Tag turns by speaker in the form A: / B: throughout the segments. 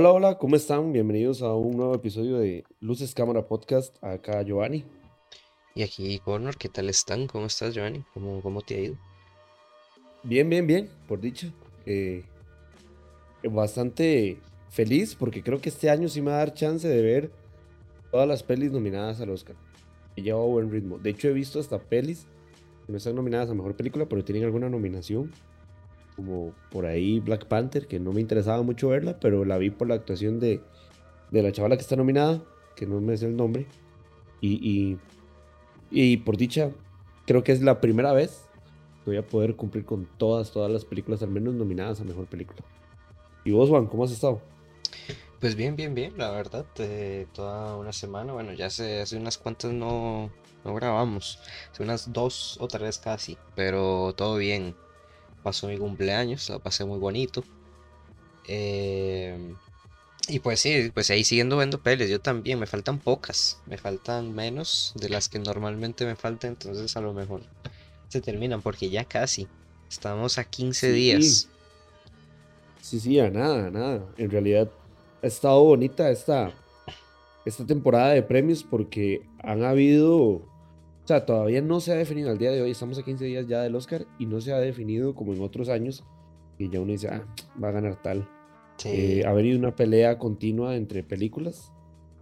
A: Hola, hola, ¿cómo están? Bienvenidos a un nuevo episodio de Luces Cámara Podcast. Acá Giovanni.
B: Y aquí Connor, ¿qué tal están? ¿Cómo estás, Giovanni? ¿Cómo, cómo te ha ido?
A: Bien, bien, bien, por dicha. Eh, bastante feliz porque creo que este año sí me va a dar chance de ver todas las pelis nominadas al Oscar. Y llevo buen ritmo. De hecho, he visto hasta pelis que no están nominadas a Mejor Película, pero tienen alguna nominación. Como por ahí Black Panther, que no me interesaba mucho verla, pero la vi por la actuación de, de la chavala que está nominada, que no me sé el nombre. Y, y, y por dicha, creo que es la primera vez que voy a poder cumplir con todas, todas las películas, al menos nominadas a Mejor Película. ¿Y vos, Juan, cómo has estado?
B: Pues bien, bien, bien, la verdad, eh, toda una semana, bueno, ya hace, hace unas cuantas no, no grabamos, hace unas dos o tres casi, pero todo bien. Pasó mi cumpleaños, lo pasé muy bonito. Eh, y pues sí, pues ahí siguiendo viendo pelis, yo también, me faltan pocas, me faltan menos de las que normalmente me faltan, entonces a lo mejor se terminan porque ya casi, estamos a 15
A: Sí,
B: días.
A: sí, sí, a nada, a nada. En realidad ha estado bonita esta, esta temporada de premios porque han habido, o sea, todavía no se ha definido al día de hoy, estamos a 15 días ya del Oscar y no se ha definido como en otros años, que ya uno dice, ah, va a ganar tal. Eh,
B: Sí,
A: ha venido una pelea continua entre películas,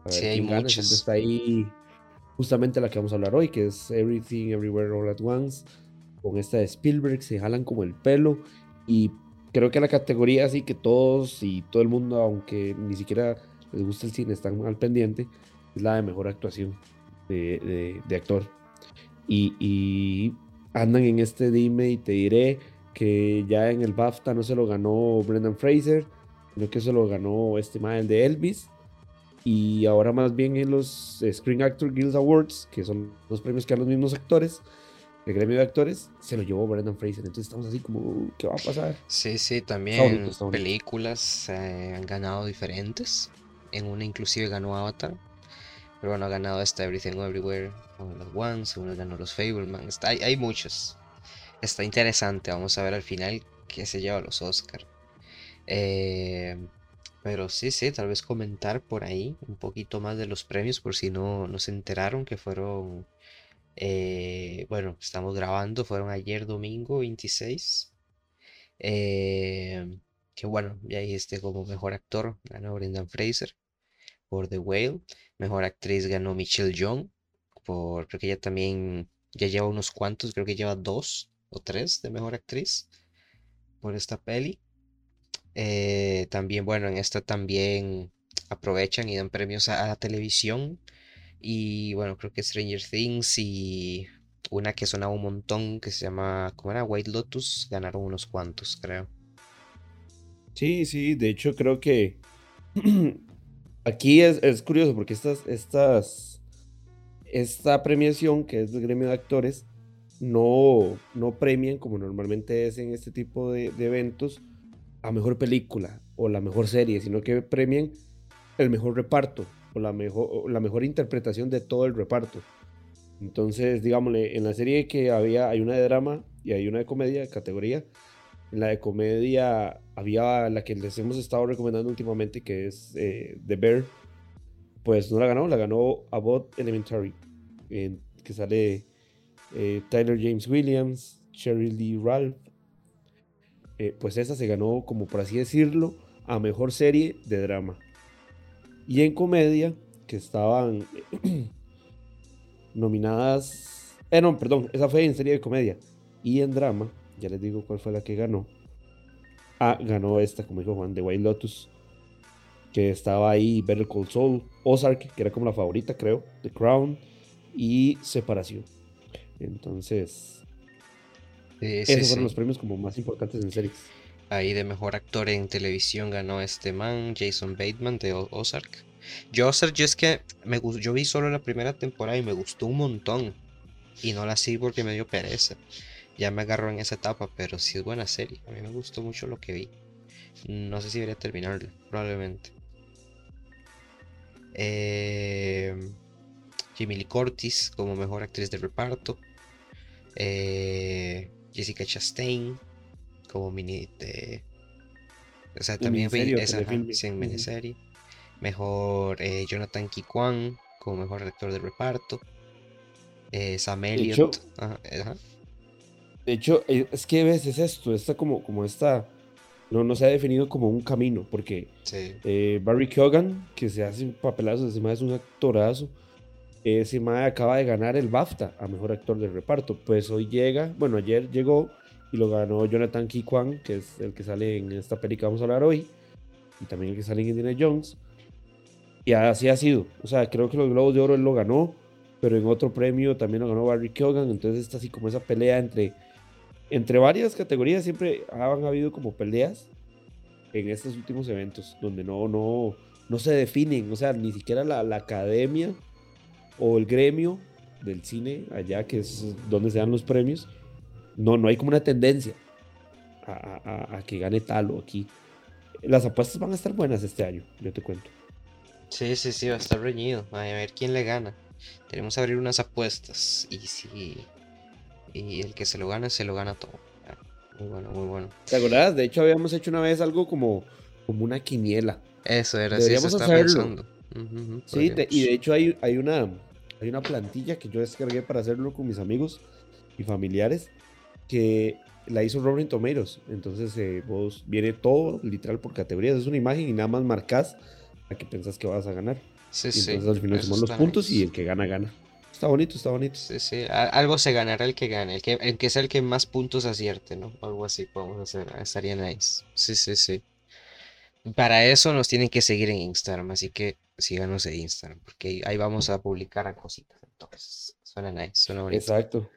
A: a
B: sí
A: ver
B: hay
A: quién gana, siempre
B: muchas.
A: está ahí justamente la que vamos a hablar hoy, que es Everything Everywhere All at Once, con esta de Spielberg, se jalan como el pelo y creo que la categoría así que todos y todo el mundo, aunque ni siquiera les gusta el cine, están al pendiente, es la de mejor actuación de, de- de actor. Y, y andan en este dime y te diré que ya en el BAFTA no se lo ganó Brendan Fraser, sino que se lo ganó este mal de Elvis y ahora más bien en los Screen Actor Guild Awards, que son los premios que dan los mismos actores, el gremio de actores, se lo llevó Brendan Fraser. Entonces estamos así como, ¿qué va a pasar?
B: Sí, sí,
A: Está bonito,
B: también
A: está bonito.
B: películas eh, han ganado diferentes. En una inclusive ganó Avatar, pero bueno, ha ganado esta Everything Everywhere All at Once, uno ganó los Fablemans, está, hay, hay muchos. Está interesante, vamos a ver al final qué se lleva los Oscar. Eh, pero sí, sí, tal vez comentar por ahí un poquito más de los premios por si no, no se enteraron que fueron, eh, bueno, estamos grabando, fueron ayer domingo 26. Eh, que bueno, ya dijiste como mejor actor ganó Brendan Fraser por The Whale. Mejor actriz ganó Michelle Yeoh por, creo que ella también ya lleva unos cuantos, creo que lleva dos o tres de mejor actriz por esta peli. Eh, también, bueno, en esta también aprovechan y dan premios a, a la televisión. Y bueno, creo que Stranger Things y una que sonaba un montón que se llama, ¿cómo era? White Lotus, ganaron unos cuantos, creo.
A: Sí, sí, de hecho creo que aquí es, es curioso porque estas, estas, esta premiación, que es del gremio de actores, no, no premian, como normalmente es en este tipo de, eventos, a mejor película o la mejor serie, sino que premian el mejor reparto o la mejor, la mejor interpretación de todo el reparto. Entonces, digámosle, en la serie que había, hay una de drama y hay una de comedia, categoría. En la de comedia había la que les hemos estado recomendando últimamente, que es eh, The Bear. Pues no la ganó, la ganó Abbott Elementary, en- que sale eh, Tyler James Williams, Cheryl Lee Ralph. Eh, pues esa se ganó, como por así decirlo, a mejor serie de drama. Y en comedia, que estaban nominadas. Eh, no, perdón, esa fue en serie de comedia. Y en drama, ya les digo cuál fue la que ganó. Ah, ganó esta, como dijo Juan, de White Lotus. Que estaba ahí Better Call Saul, Ozark, que era como la favorita, creo. The Crown y Separación. Entonces,
B: Sí, sí,
A: esos fueron
B: sí.
A: los premios como más importantes en series.
B: Ahí de mejor actor en televisión ganó este man, Jason Bateman de Ozark. Yo Ozark, yo es que me yo vi solo la primera temporada y me gustó un montón. Y no la sigo porque me dio pereza. Ya me agarró en esa etapa, pero sí es buena serie. A mí me gustó mucho lo que vi. No sé si debería terminarla, probablemente. Eh, Jamie Lee Curtis como mejor actriz de reparto. Eh, Jessica Chastain como mini de O sea, también fue esa, en miniserie. Mejor eh, Jonathan Kikwan como mejor actor de reparto. Eh, Sam Elliott.
A: De hecho, eh, es que ves, es esto, está como, como esta, no, no se ha definido como un camino, porque eh, Barry Keoghan, que se hace un papelazo, ese es un actorazo, mae acaba de ganar el BAFTA a Mejor Actor de Reparto, pues hoy llega, bueno, ayer llegó y lo ganó Jonathan Ki Kwan, que es el que sale en esta película que vamos a hablar hoy, y también el que sale en Indiana Jones, y así ha sido, o sea, creo que los Globos de Oro él lo ganó, pero en otro premio también lo ganó Barry Keoghan, entonces está así como esa pelea entre entre varias categorías siempre han habido como peleas en estos últimos eventos donde no, no, no se definen, o sea, ni siquiera la, academia o el gremio del cine allá, que es donde se dan los premios, no, no hay como una tendencia a, que gane tal o aquí. Las apuestas van a estar buenas este año, yo te cuento.
B: Sí, sí, sí, va a estar reñido. A ver quién le gana. Tenemos que abrir unas apuestas. Y si y el que se lo gana, se lo gana todo. Muy bueno, muy bueno.
A: ¿Te acuerdas? De hecho, habíamos hecho una vez algo como, como una quiniela.
B: Eso era, Deberíamos sí, hacerlo.
A: sí, y de hecho hay, hay, una, hay una plantilla que yo descargué para hacerlo con mis amigos y familiares que la hizo Robin Tomatoes. Entonces eh, vos viene todo literal por categorías. Es una imagen y nada más marcas a que pensás que vas a ganar. Sí, y entonces al final sumamos los puntos y el que gana, gana. Está bonito, está bonito.
B: Sí, sí. Algo se ganará el que gane, el que, el que sea el que más puntos acierte, ¿no? Algo así podemos hacer. Estaría nice. Sí, sí, sí. Para eso nos tienen que seguir en Instagram, así que síganos en Instagram, porque ahí vamos a publicar cositas. Entonces, suena nice, suena bonito.
A: Exacto.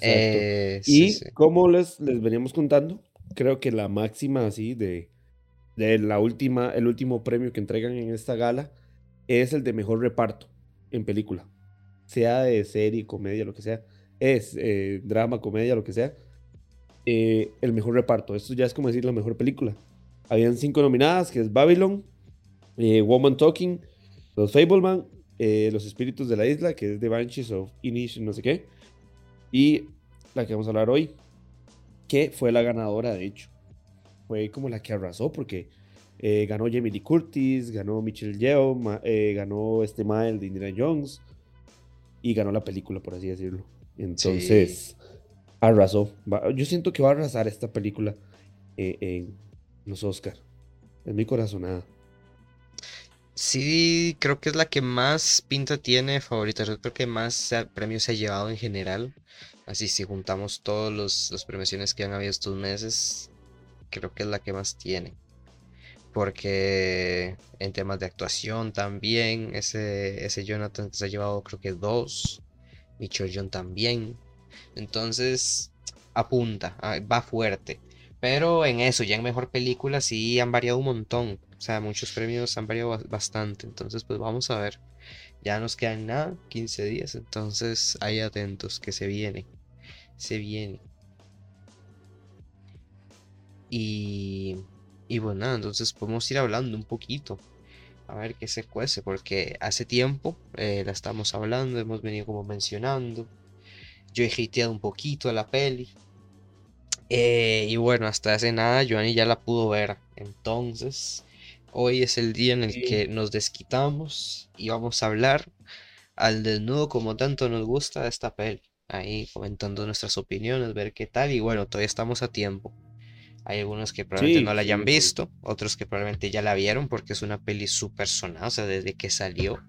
A: Eh, y como les, les veníamos contando, creo que la máxima así de, de la última, el último premio que entregan en esta gala es el de mejor reparto en película sea de serie, comedia, lo que sea, es eh, drama, comedia, lo que sea, eh, el mejor reparto. Esto ya es como decir la mejor película. Habían cinco nominadas, que es Babylon, eh, Woman Talking, Los Fableman, Los Espíritus de la Isla, que es The Banshees of Inish, no sé qué, y la que vamos a hablar hoy, que fue la ganadora, de hecho. Fue como la que arrasó, porque ganó Jamie Lee Curtis, ganó Michelle Yeoh, ganó este Mile de Indiana Jones, y ganó la película, por así decirlo. Entonces, arrasó. Yo siento que va a arrasar esta película eh, en los Oscars. Es mi corazonada.
B: Sí, creo que es la que más pinta tiene favorita. Yo creo que más premios se ha llevado en general. Así, si juntamos todas las premiaciones que han habido estos meses, creo que es la que más tiene porque en temas de actuación también, ese, ese Jonathan se ha llevado creo que dos, Mitchell John también, entonces apunta, ah, va fuerte, pero en eso, ya en mejor película sí han variado un montón, o sea, muchos premios han variado bastante, entonces pues vamos a ver, ya nos quedan nada, 15 días, entonces ahí atentos que se viene, se viene. Y y bueno, nada, entonces podemos ir hablando un poquito. A ver qué se cuece, porque hace tiempo eh, la estamos hablando, hemos venido como mencionando. Yo he hateado un poquito a la peli. Eh, y bueno, hasta hace nada Joanny ya la pudo ver. Entonces, hoy es el día en el que nos desquitamos y vamos a hablar al desnudo como tanto nos gusta esta peli. Ahí comentando nuestras opiniones, ver qué tal. Y bueno, todavía estamos a tiempo. Hay algunos que probablemente no la hayan visto, otros que probablemente ya la vieron porque es una peli súper sonada, o sea, desde que salió.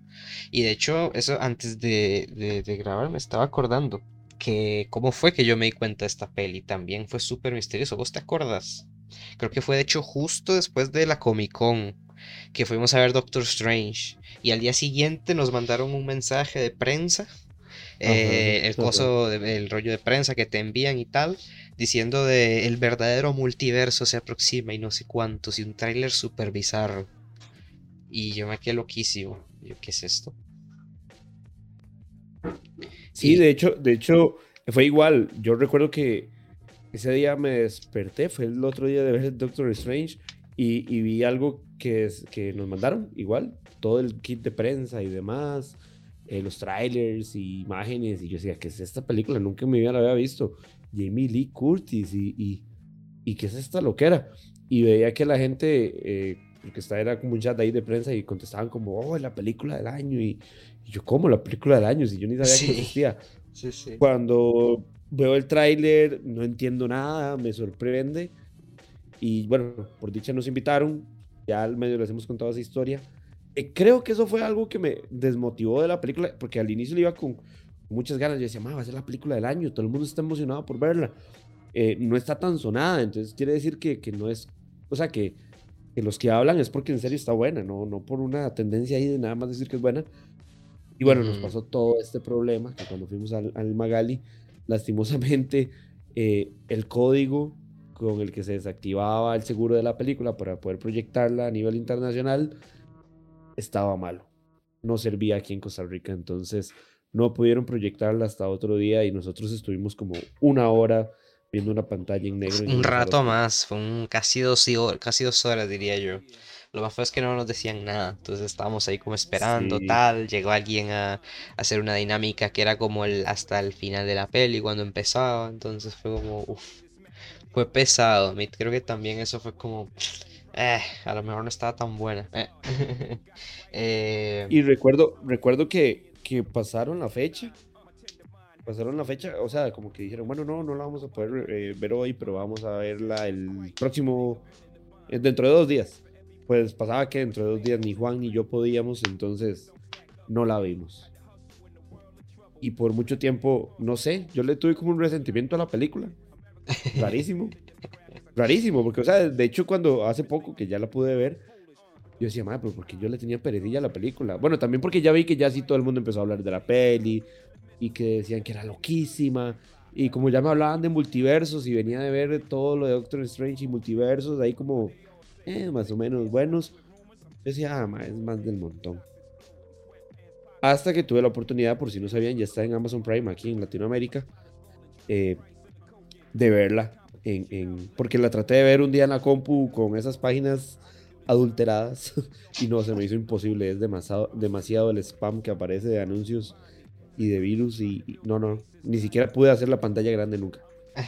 B: Y de hecho, eso antes de, grabar me estaba acordando que cómo fue que yo me di cuenta de esta peli. También fue súper misterioso. ¿Vos te acuerdas? Creo que fue de hecho justo después de la Comic Con que fuimos a ver Doctor Strange. Y al día siguiente nos mandaron un mensaje de prensa. Eh, el coso, el rollo de prensa que te envían y tal diciendo de el verdadero multiverso se aproxima y no sé cuántos, y un tráiler súper bizarro. Y yo me quedé loquísimo. Yo, ¿qué es esto?
A: Sí, de hecho, de hecho, fue igual. Yo recuerdo que ese día me desperté, fue el otro día de ver Doctor Strange, y, vi algo que, que nos mandaron, igual, todo el kit de prensa y demás. Eh, los trailers y imágenes, y yo decía, que es esta película? Nunca me la había visto. Jamie Lee Curtis y, ¿y qué es esta loquera? Y veía que la gente, eh, porque estaba, era como un chat ahí de prensa y contestaban como, oh, la película del año. Y, yo, ¿cómo la película del año? Si yo ni sabía que existía. Sí, sí. Cuando veo el tráiler, no entiendo nada, me sorprende. Y bueno, por dicha nos invitaron, ya al medio les hemos contado esa historia. Eh, creo que eso fue algo que me desmotivó de la película, porque al inicio le iba con muchas ganas. Yo decía, va a ser la película del año, todo el mundo está emocionado por verla. Eh, no está tan sonada, entonces quiere decir que, que no es, o sea, que, que, los que hablan es porque en serio está buena, no, no por una tendencia ahí de nada más decir que es buena. Y bueno, nos pasó todo este problema, que cuando fuimos al, al Magali, lastimosamente, eh, el código con el que se desactivaba el seguro de la película para poder proyectarla a nivel internacional estaba malo. No servía aquí en Costa Rica, entonces no pudieron proyectarla hasta otro día y nosotros estuvimos como una hora viendo una pantalla en negro.
B: Un rato más, fue un, casi, dos, casi dos horas diría yo. Lo más fue es que no nos decían nada, entonces estábamos ahí como esperando, tal. Llegó alguien a, hacer una dinámica que era como el hasta el final de la peli cuando empezaba, entonces fue como, uff, fue pesado. Creo que también eso fue como, eh, a lo mejor no estaba tan buena. Eh.
A: Eh, y recuerdo, recuerdo que, que pasaron la fecha. Pasaron la fecha, o sea, como que dijeron, bueno, no, no la vamos a poder ver hoy, pero vamos a verla el próximo, dentro de dos días. Pues pasaba que dentro de dos días ni Juan ni yo podíamos, entonces no la vimos. Y por mucho tiempo, no sé, yo le tuve como un resentimiento a la película. Rarísimo. Rarísimo, porque, o sea, de hecho, cuando hace poco que ya la pude ver, yo decía, madre, pero porque yo le tenía peredilla a la película. Bueno, también porque ya vi que ya sí todo el mundo empezó a hablar de la peli y que decían que era loquísima. Y como ya me hablaban de multiversos y venía de ver todo lo de Doctor Strange y multiversos, ahí como, eh, más o menos buenos, yo decía, ah, es más del montón. Hasta que tuve la oportunidad, por si no sabían, ya está en Amazon Prime aquí en Latinoamérica. Eh, de verla. En, porque la traté de ver un día en la compu con esas páginas adulteradas y no, se me hizo imposible. Es demasiado, demasiado el spam que aparece de anuncios y de virus y, no, no, ni siquiera pude hacer la pantalla grande nunca.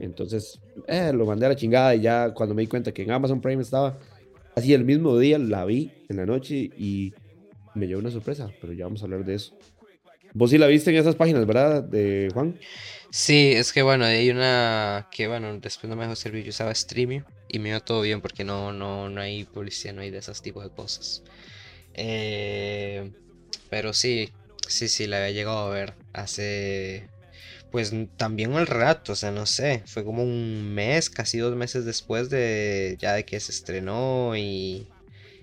A: Entonces, eh, lo mandé a la chingada y ya cuando me di cuenta que en Amazon Prime estaba, así el mismo día la vi en la noche y me llevó una sorpresa, pero ya vamos a hablar de eso. Vos sí la viste en esas páginas, ¿verdad? De Juan.
B: Sí, es que bueno, hay una que bueno, después no me dejó servir, yo usaba Streamio y me iba todo bien porque no, no, no hay publicidad, no hay de esos tipos de cosas. Eh, pero sí, sí, sí, la había llegado a ver hace, pues también un rato, o sea, no sé, fue como un mes, casi dos meses después de ya de que se estrenó y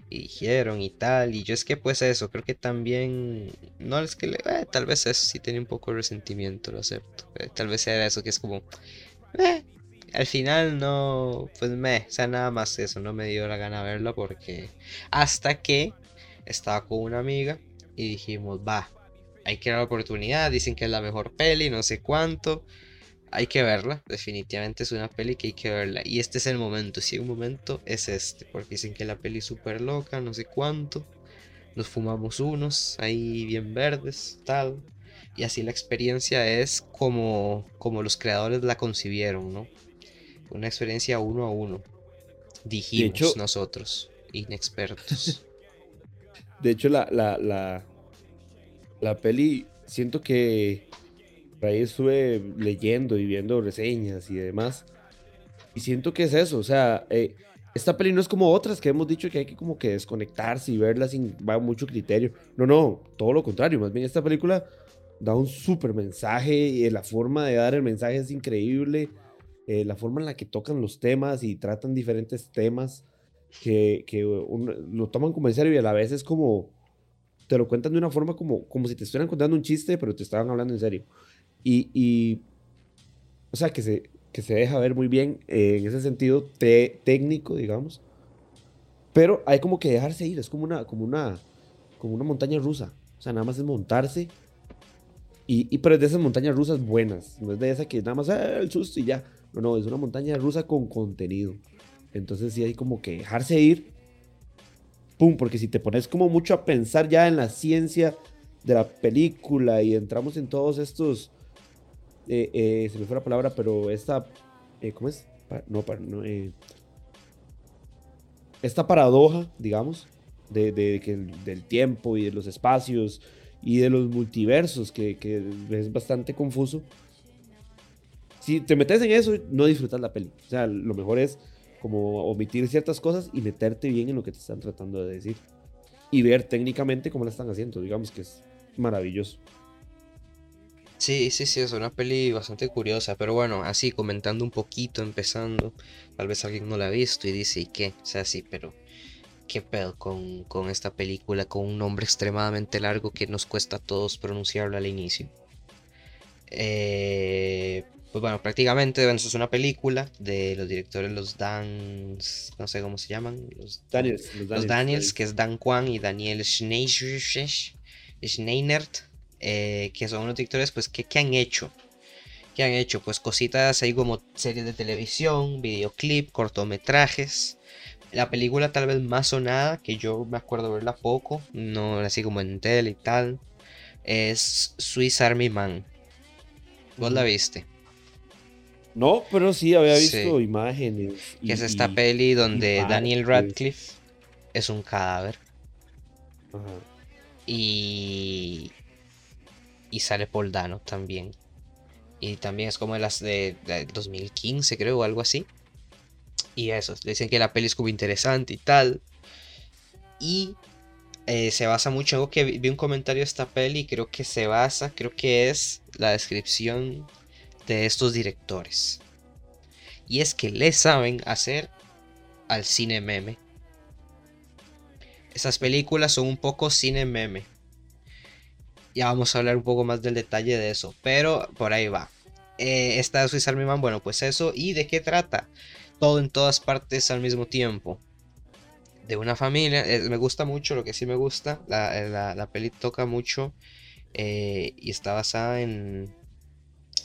B: y dijeron y tal. Y yo es que pues eso, creo que también, no es que, le, eh, tal vez eso sí tenía un poco de resentimiento, lo acepto. Eh, tal vez era eso que es como, eh, al final no, pues me, o sea, nada más eso, no me dio la gana verlo porque hasta que estaba con una amiga y dijimos, va, hay que dar la oportunidad, dicen que es la mejor peli, no sé cuánto hay que verla, definitivamente es una peli que hay que verla. Y este es el momento, si hay un momento es este, porque dicen que la peli es súper loca, no sé cuánto. Nos fumamos unos ahí bien verdes, tal. Y así la experiencia es como, como los creadores la concibieron, ¿no? Una experiencia uno a uno. Dijimos nosotros, inexpertos.
A: De hecho, la, la, la, la peli, siento que ahí estuve leyendo y viendo reseñas y demás. Y siento que es eso, o sea, eh, esta peli no es como otras que hemos dicho que hay que como que desconectarse y verla sin va mucho criterio. No, no, todo lo contrario, más bien esta película da un súper mensaje y la forma de dar el mensaje es increíble. Eh, la forma en la que tocan los temas y tratan diferentes temas que, que lo toman como en serio y a la vez es como te lo cuentan de una forma como, como si te estuvieran contando un chiste, pero te estaban hablando en serio. Y, o sea, que se, que se deja ver muy bien eh, en ese sentido técnico, digamos. Pero hay como que dejarse ir, es como una, como una, como una montaña rusa. O sea, nada más es montarse. Y, y pero es de esas montañas rusas buenas. No es de esa que nada más ah, el susto y ya. No, no, es una montaña rusa con contenido. Entonces sí hay como que dejarse ir. Pum, porque si te pones como mucho a pensar ya en la ciencia de la película y entramos en todos estos eh, eh, se me fue la palabra, pero esta, eh, ¿cómo es? no, no eh, esta paradoja, digamos, de, que del tiempo y de los espacios y de los multiversos, que, que, es bastante confuso. Si te metes en eso, no disfrutas la peli. O sea, lo mejor es como omitir ciertas cosas y meterte bien en lo que te están tratando de decir. Y ver técnicamente cómo la están haciendo. Digamos que es maravilloso.
B: Sí, sí, sí, es una peli bastante curiosa, pero bueno, así comentando un poquito, empezando, tal vez alguien no la ha visto y dice, ¿y qué? O sea, sí, pero ¿qué pedo con, con esta película con un nombre extremadamente largo que nos cuesta a todos pronunciarlo al inicio? Eh, pues bueno, prácticamente es una película de los directores, los Dans, no sé cómo se llaman, los Daniels, los Daniels, que es Dan Kwan y Daniel Schneinert. Eh, que son unos directores, pues, ¿qué, han hecho? ¿Qué han hecho? Pues cositas ahí como series de televisión, videoclip, cortometrajes. La película tal vez más sonada, que yo me acuerdo verla poco, no así como en tele y tal, es Swiss Army Man. ¿Vos la viste?
A: No, pero sí había visto imágenes.
B: que es esta peli donde Daniel Radcliffe es un cadáver. Y y sale Paul también. Y también es como de las de, 2015, creo, o algo así. Y eso, dicen que la peli es como interesante y tal. Y eh, se basa mucho, algo que vi, un comentario de esta peli y creo que se basa, creo que es la descripción de estos directores. Y es que le saben hacer al cine meme. Esas películas son un poco cine meme. Ya vamos a hablar un poco más del detalle de eso. Pero por ahí va. Eh, esta Swiss Army Man, bueno, pues eso. ¿Y de qué trata? Todo en todas partes al mismo tiempo. De una familia. Eh, me gusta mucho, lo que sí me gusta. La, eh, la, peli toca mucho. Y está basada en.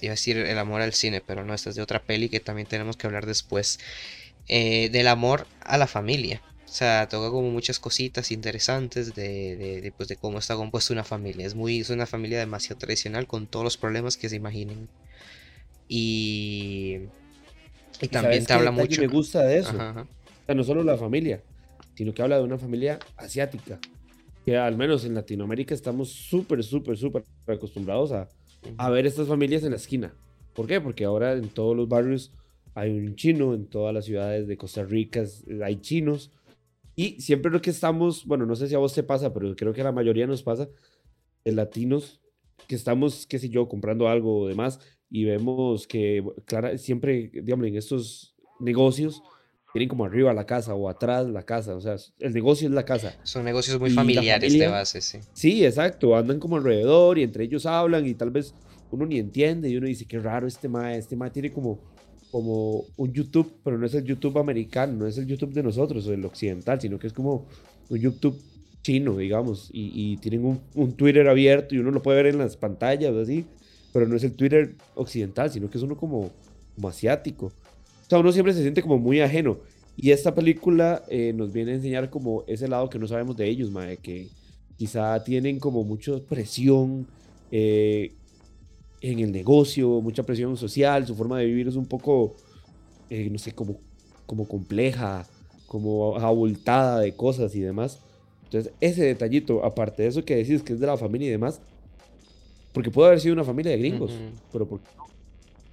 B: Iba a decir el amor al cine, pero no, esta es de otra peli que también tenemos que hablar después. del amor a la familia. O sea, toca como muchas cositas interesantes de, de, pues, de cómo está compuesta una familia. Es, muy, es una familia demasiado tradicional con todos los problemas que se imaginen. Y,
A: y también te habla mucho. me gusta de eso. O sea, no solo la familia, sino que habla de una familia asiática. Que al menos en Latinoamérica estamos súper, súper, súper acostumbrados a, a ver estas familias en la esquina. ¿Por qué? Porque ahora en todos los barrios hay un chino, en todas las ciudades de Costa Rica hay chinos y siempre lo que estamos, bueno, no sé si a vos te pasa, pero creo que a la mayoría nos pasa, en latinos, que estamos, qué sé yo, comprando algo o demás, y vemos que, claro, siempre, digamos, en estos negocios, tienen como arriba la casa o atrás la casa, o sea, el negocio es la casa.
B: Son negocios muy familiares de base, sí.
A: Sí, exacto, andan como alrededor y entre ellos hablan y tal vez uno ni entiende y uno dice, qué raro este ma, este ma tiene como como un YouTube, pero no es el YouTube americano, no es el YouTube de nosotros o el occidental, sino que es como un YouTube chino, digamos, y, tienen un, Twitter abierto y uno lo puede ver en las pantallas así, pero no es el Twitter occidental, sino que es uno como, como asiático. O sea, uno siempre se siente como muy ajeno. Y esta película eh, nos viene a enseñar como ese lado que no sabemos de ellos, mae, que quizá tienen como mucha presión, eh, en el negocio, mucha presión social, su forma de vivir es un poco, eh, no sé, como, como compleja, como abultada de cosas y demás. Entonces, ese detallito, aparte de eso que decís que es de la familia y demás, porque puede haber sido una familia de gringos, pero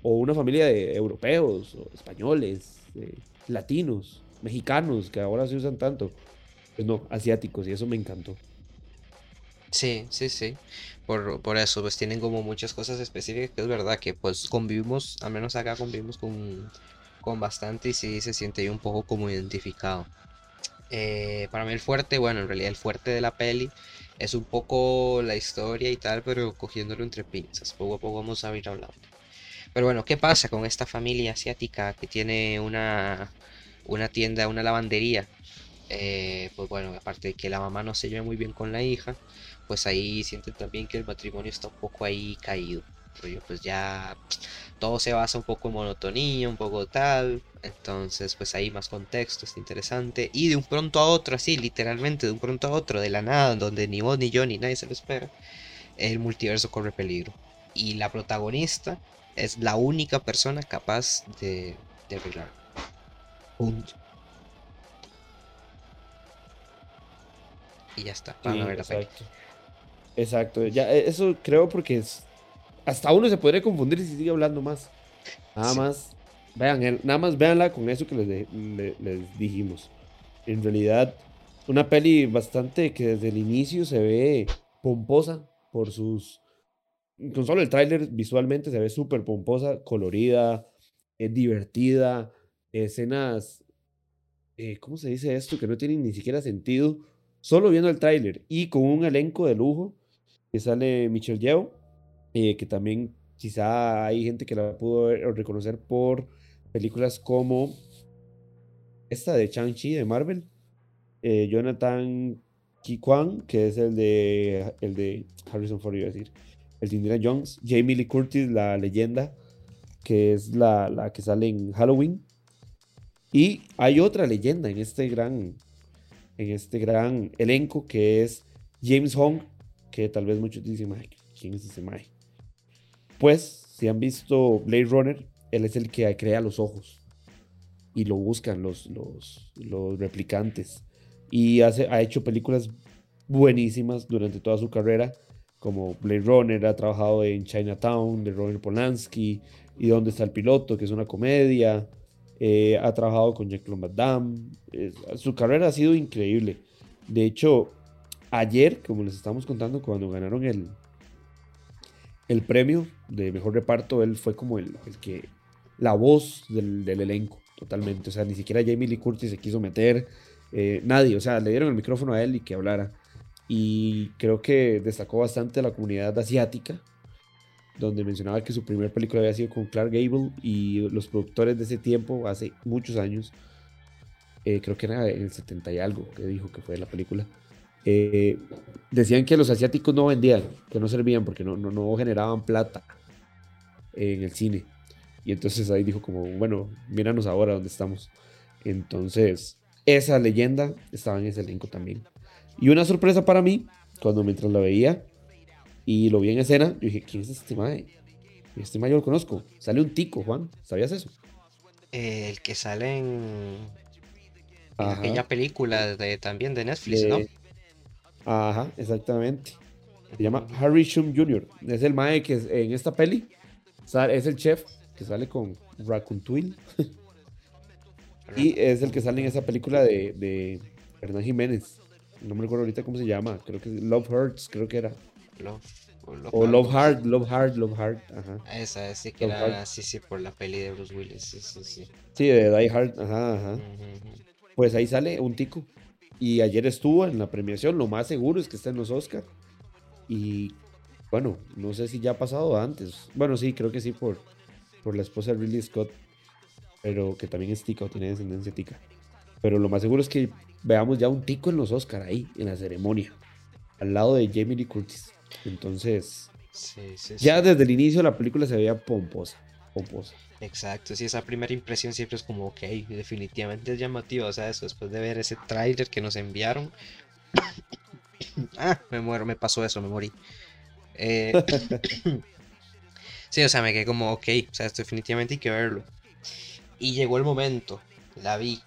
A: o una familia de europeos, o españoles, latinos, mexicanos, que ahora se usan tanto. Pues no, asiáticos, y eso me encantó.
B: Sí, sí, sí. Por, por eso, pues tienen como muchas cosas específicas que es verdad que pues convivimos, al menos acá convivimos con, con bastante y sí se siente un poco como identificado. Eh, para mí el fuerte, bueno, en realidad el fuerte de la peli es un poco la historia y tal, pero cogiéndolo entre pinzas. Poco a poco vamos a ir hablando. Pero bueno, ¿qué pasa con esta familia asiática que tiene una, una tienda, una lavandería? Eh, pues bueno, aparte de que la mamá no se lleva muy bien con la hija, pues ahí sienten también que el matrimonio está un poco ahí caído. Pues ya todo se basa un poco en monotonía, un poco tal. Entonces, pues ahí más contexto, está interesante. Y de un pronto a otro, así, literalmente, de un pronto a otro, de la nada, donde ni vos, ni yo, ni nadie se lo espera, el multiverso corre peligro. Y la protagonista es la única persona capaz de, de arreglar. Punto. Y ya está. Van a ver la peli.
A: exacto. Exacto. Ya, eh, eso creo porque es. Hasta uno se podría confundir si sigue hablando más. Nada
B: Sí.
A: más. Vean, nada más véanla con eso que les, de- les dijimos. En realidad, una peli bastante que desde el inicio se ve pomposa por sus. Con solo el tráiler visualmente se ve súper pomposa, colorida, es divertida, escenas. eh, ¿cómo se dice esto? Que no tienen ni siquiera sentido. Solo viendo el tráiler y con un elenco de lujo que sale Michelle Yeoh, eh, que también quizá hay gente que la pudo reconocer por películas como esta de Shang-Chi de Marvel, eh, Jonathan Kwan, que es el de, el de Harrison Ford, iba a decir, el de Indiana Jones, Jamie Lee Curtis, la leyenda, que es la, la que sale en Halloween. Y hay otra leyenda en este gran, en este gran elenco que es James Hong, que tal vez muchos dicen, "Mae, ¿quién es ese Mae? Pues, si han visto Blade Runner, él es el que crea los ojos y lo buscan los, los, los replicantes. Y hace, ha hecho películas buenísimas durante toda su carrera, como Blade Runner, ha trabajado en Chinatown de Roman Polanski, y Dónde está el piloto, que es una comedia, eh, ha trabajado con Jean-Claude Van eh, su carrera ha sido increíble. De hecho, ayer, como les estamos contando, cuando ganaron el, el premio de mejor reparto, él fue como el, el que, la voz del, del elenco, totalmente. O sea, ni siquiera Jamie Lee Curtis se quiso meter, eh, nadie, o sea, le dieron el micrófono a él y que hablara. Y creo que destacó bastante la comunidad asiática, donde mencionaba que su primera película había sido con Clark Gable y los productores de ese tiempo, hace muchos años, eh, creo que era en el 70 y algo que dijo que fue la película, eh, decían que los asiáticos no vendían, que no servían porque no, no, no generaban plata en el cine. Y entonces ahí dijo como, bueno, míranos ahora donde estamos. Entonces, esa leyenda estaba en ese elenco también. Y una sorpresa para mí, cuando mientras la veía y lo vi en escena, yo dije, ¿quién es este mae? Este mae yo lo conozco. Sale un tico, Juan. ¿Sabías eso?
B: Eh, el que sale en, en aquella película de, también de Netflix, ¿no?
A: Ajá, exactamente. Se llama Harry Shum Jr. Es el mae que es- en esta peli es el chef que sale con Racontuil. y es el que sale en esa película de, de Hernán Jiménez. No me recuerdo ahorita cómo se llama. Creo que es Love Hurts, creo que era.
B: Love, o Love
A: O Love. Hard, Love Hard, Love Hard. Ajá.
B: Esa, sí que
A: Love
B: era, sí, sí, por la peli de Bruce Willis, sí, sí, sí.
A: Sí, de Die Hard. Ajá, ajá. Pues ahí sale un tico. Y ayer estuvo en la premiación. Lo más seguro es que está en los Oscar. Y bueno, no sé si ya ha pasado antes. Bueno, sí, creo que sí, por, por la esposa de Ridley Scott. Pero que también es tica o tiene descendencia tica. Pero lo más seguro es que veamos ya un tico en los Oscar ahí, en la ceremonia. Al lado de Jamie Lee Curtis. Entonces,
B: Sí, sí,
A: ya desde el inicio la película se veía pomposa. Pomposa.
B: Exacto, sí, esa primera impresión siempre es como, ok, definitivamente es llamativa, o sea, eso después de ver ese tráiler que nos enviaron. ah, me muero, me pasó eso, me morí. Eh, sí, o sea, me quedé como, ok, o sea, esto definitivamente hay que verlo. Y llegó el momento, la vi.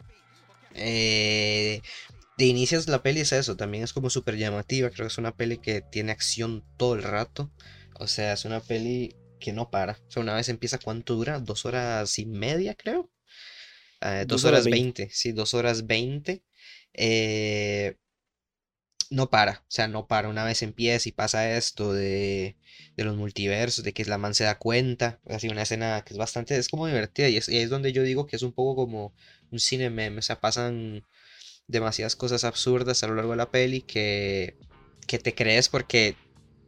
B: Eh, de inicios la peli es eso, también es como súper llamativa, creo que es una peli que tiene acción todo el rato. O sea, es una peli que no para. O sea, una vez empieza, ¿cuánto dura? Dos horas y media, creo. Ah, dos,
A: horas
B: veinte, sí, dos horas veinte. Eh, no para, o sea, no para. Una vez empieza y pasa esto de, de los multiversos, de que la man se da cuenta. Así una escena que es bastante, es como divertida y es, y es donde yo digo que es un poco como un cine meme. O sea, pasan demasiadas cosas absurdas a lo largo de la peli que, que te crees porque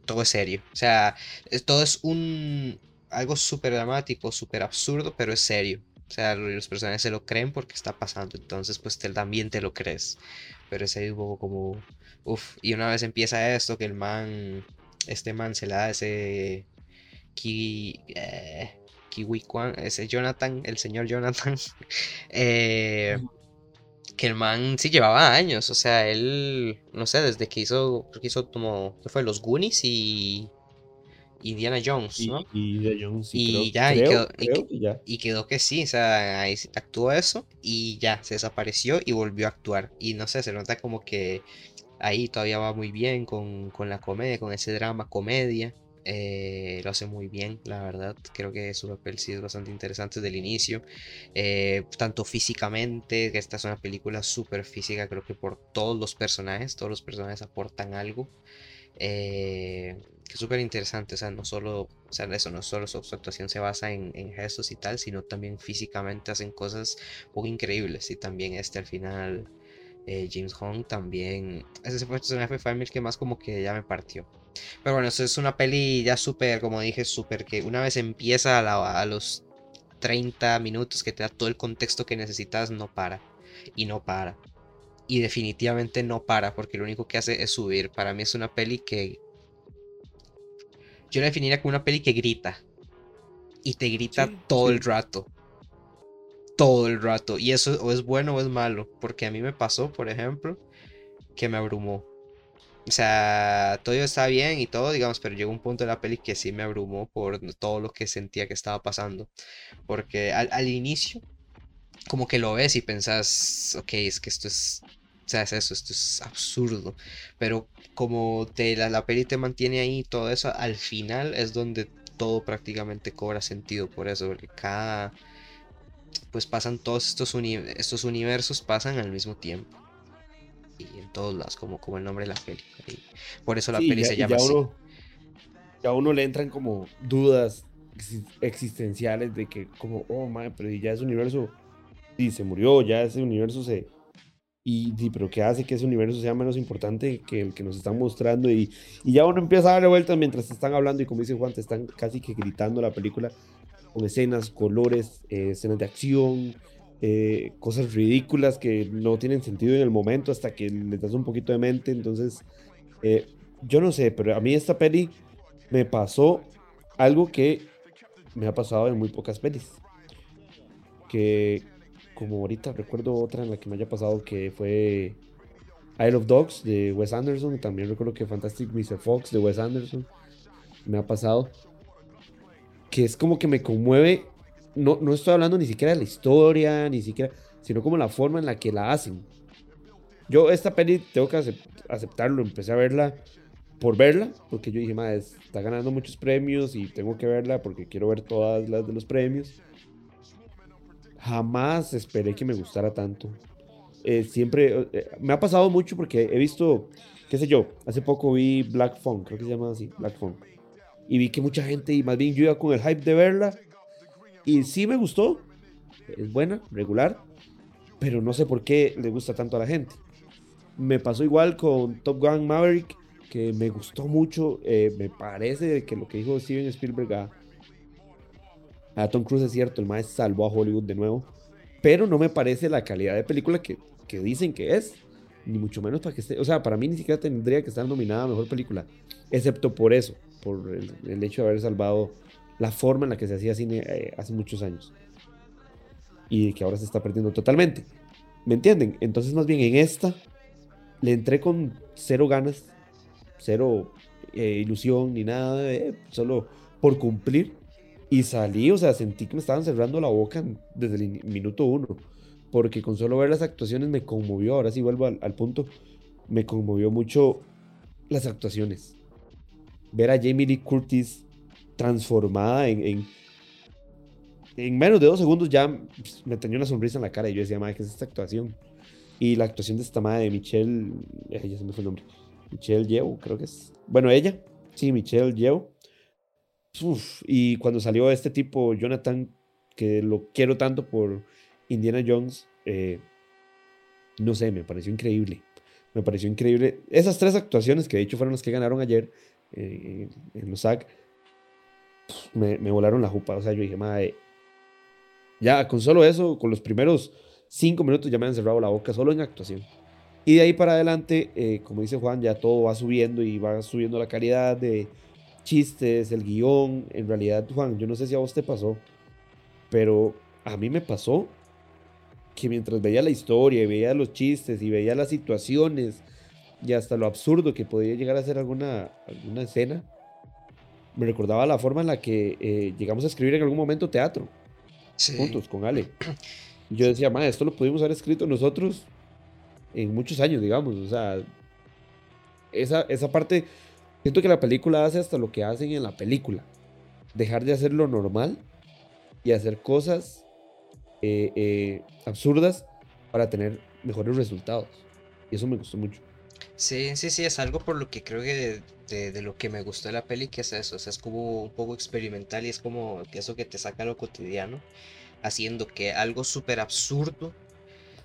B: todo es serio. O sea, todo es un algo súper dramático, súper absurdo, pero es serio. O sea, lo- los personajes se lo creen porque está pasando. Entonces, pues te, también te lo crees. Pero es ahí un poco como. Uf. Y una vez empieza esto, que el man. Este man se la da ese. Ki, eh, Kiwi Kwan, ese Jonathan, el señor Jonathan. eh, que el man sí llevaba años, o sea, él, no sé, desde que hizo, creo que hizo como, ¿qué fue? Los Goonies y, Indiana Jones, ¿no?
A: Y, Jones,
B: y ya, y, quedó, y, quedó, que sí, o sea, ahí actuó eso y ya, se desapareció y volvió a actuar. Y no sé, se nota como que ahí todavía va muy bien con, con la comedia, con ese drama, comedia. Eh, lo hace muy bien, la verdad. Creo que su papel sí es bastante interesante desde el inicio. Eh, tanto físicamente, que esta es una película súper física, creo que por todos los personajes, todos los personajes aportan algo. Eh, que es súper interesante, o sea, no solo, o sea, eso, no solo su, actuación se basa en, en, gestos y tal, sino también físicamente hacen cosas muy increíbles. Y también este al final, James Hong también, ese personaje fue el que más como que ya me partió. Pero bueno, eso es una peli ya súper, como dije, súper que una vez empieza a, los 30 minutos que te da todo el contexto que necesitas, no para. Y no para. Y definitivamente no para, porque lo único que hace es subir. Para mí es una peli que... Yo la definiría como una peli que grita. Y te grita todo el rato. Todo el rato. Y eso o es bueno o es malo. Porque a mí me pasó, por ejemplo, que me abrumó. O sea, todo está bien y todo, digamos, pero llegó un punto de la peli que sí me abrumó por todo lo que sentía que estaba pasando. Porque al, inicio, como que lo ves y pensás, ok, es que esto es, o sea, es eso, esto es absurdo. Pero como te, la, la peli te mantiene ahí y todo eso, al final es donde todo prácticamente cobra sentido por eso, porque cada, pues pasan todos estos, estos universos, pasan al mismo tiempo y en todos lados, como, como el nombre de la peli. por eso la peli se llama así.
A: ya a uno le entran como dudas existenciales de que como, oh, madre, pero ya ese universo y se murió, ya ese universo se... Y, pero ¿qué hace que ese universo sea menos importante que el que nos están mostrando? Y, y ya uno empieza a darle vueltas mientras están hablando y como dice Juan, te están casi que gritando la película con escenas, colores, eh, escenas de acción, eh, cosas ridículas que no tienen sentido en el momento hasta que le das un poquito de mente. Entonces, eh, yo no sé, pero a mí esta peli me pasó algo que me ha pasado en muy pocas pelis. Que, como ahorita recuerdo otra en la que me haya pasado que fue Isle of Dogs de Wes Anderson. También recuerdo que Fantastic Mr. Fox de Wes Anderson me ha pasado. Que es como que me conmueve no, no estoy hablando ni siquiera de la historia, ni siquiera, sino como la forma en la que la hacen. Yo esta peli tengo que aceptarlo, empecé a verla por verla, porque yo dije, madre, está ganando muchos premios y tengo que verla porque quiero ver todas las de los premios. Jamás esperé que me gustara tanto. Eh, siempre, eh, me ha pasado mucho porque he visto, qué sé yo, hace poco vi Black Phone, creo que se llama así, Black Phone. Y vi que mucha gente, y más bien yo iba con el hype de verla, y sí me gustó. Es buena, regular. Pero no sé por qué le gusta tanto a la gente. Me pasó igual con Top Gun Maverick, que me gustó mucho. Eh, me parece que lo que dijo Steven Spielberg a, Tom Cruise es cierto. El maestro salvó a Hollywood de nuevo. Pero no me parece la calidad de película que, que dicen que es. Ni mucho menos para que esté. O sea, para mí ni siquiera tendría que estar nominada a mejor película. Excepto por eso. Por el, el hecho de haber salvado la forma en la que se hacía cine eh, hace muchos años. Y que ahora se está perdiendo totalmente. ¿Me entienden? Entonces, más bien en esta, le entré con cero ganas, cero eh, ilusión ni nada, eh, solo por cumplir. Y salí, o sea, sentí que me estaban cerrando la boca desde el minuto uno. Porque con solo ver las actuaciones me conmovió. Ahora sí vuelvo al, al punto. Me conmovió mucho las actuaciones. Ver a Jamie Lee Curtis transformada en, en, menos de dos segundos ya me tenía una sonrisa en la cara y yo decía, madre, ¿qué es esta actuación? Y la actuación de esta madre de Michelle, ella se me fue el nombre, Michelle Yeoh, creo que es. Bueno, ella, sí, Michelle Yeoh. y cuando salió este tipo, Jonathan, que lo quiero tanto por Indiana Jones, eh, no sé, me pareció increíble. Me pareció increíble. Esas tres actuaciones, que de hecho fueron las que ganaron ayer eh, en los SAG, me, volaron la jupa. O sea, yo dije, madre, ya con solo eso, con los primeros cinco minutos ya me han cerrado la boca, solo en actuación. Y de ahí para adelante, eh, como dice Juan, ya todo va subiendo y va subiendo la calidad de chistes, el guion. En realidad, Juan, yo no sé si a vos te pasó, pero a mí me pasó que mientras veía la historia y veía los chistes y veía las situaciones y hasta lo absurdo que podía llegar a ser alguna, alguna escena, me recordaba la forma en la que eh, llegamos a escribir en algún momento teatro, juntos con Ale. Yo decía, ma, esto lo pudimos haber escrito nosotros en muchos años, digamos. O sea, esa, esa parte, siento que la película hace hasta lo que hacen en la película. Dejar de hacer lo normal y hacer cosas eh, eh, absurdas para tener mejores resultados. Y eso me gustó mucho.
B: Sí, sí, sí, es algo por lo que creo que de, lo que me gustó de la peli, que es eso, o sea, es como un poco experimental y es como eso que te saca lo cotidiano, haciendo que algo súper absurdo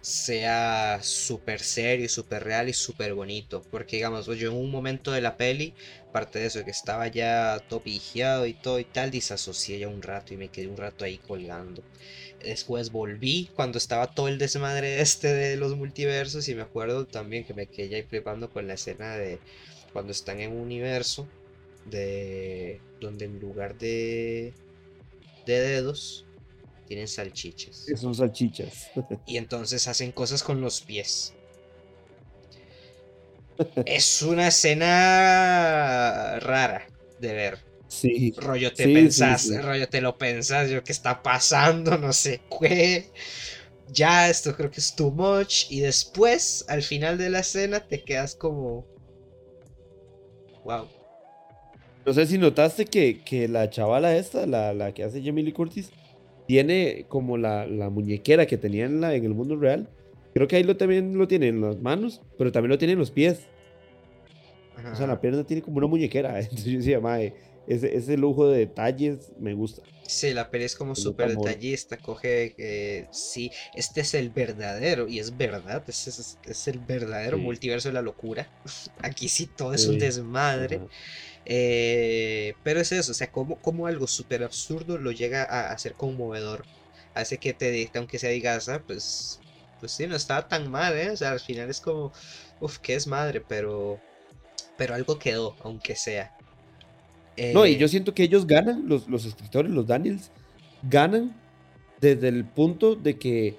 B: sea súper serio, súper real y súper bonito. Porque digamos, yo en un momento de la peli, parte de eso, que estaba ya topigiado y todo y tal, disasocié ya un rato y me quedé un rato ahí colgando. Después volví cuando estaba todo el desmadre este de los multiversos y me acuerdo también que me quedé ahí flipando con la escena de cuando están en un universo de donde en lugar de de dedos tienen salchichas.
A: Son salchichas.
B: y entonces hacen cosas con los pies. es una escena rara de ver.
A: Sí.
B: Rollo te pensás, rollo te lo pensás, yo qué está pasando, no sé qué. Ya, esto creo que es too much. Y después, al final de la escena, te quedas como. Wow.
A: No sé si notaste que, que la chavala esta, la, la que hace Jamie Lee Curtis, tiene como la, la muñequera que tenía en, la, en el mundo real. Creo que ahí lo, también lo tiene en las manos, pero también lo tiene en los pies. O sea, la pierna tiene como una muñequera. Entonces yo decía, mae, ese, ese lujo de detalles me gusta.
B: Sí, la peli es como súper detallista, coge, eh, sí, este es el verdadero, y es verdad, este es, es, el verdadero multiverso de la locura. Aquí sí todo es un desmadre. Eh, pero es eso, o sea, como, como algo súper absurdo lo llega a hacer conmovedor. Hace que te dicte, aunque sea digas, ah, pues, pues sí, no estaba tan mal, ¿eh? O sea, al final es como, uff, que es madre, pero, pero algo quedó, aunque sea
A: no, y yo eh, siento que ellos ganan, los, los escritores, los Daniels, ganan desde el punto de que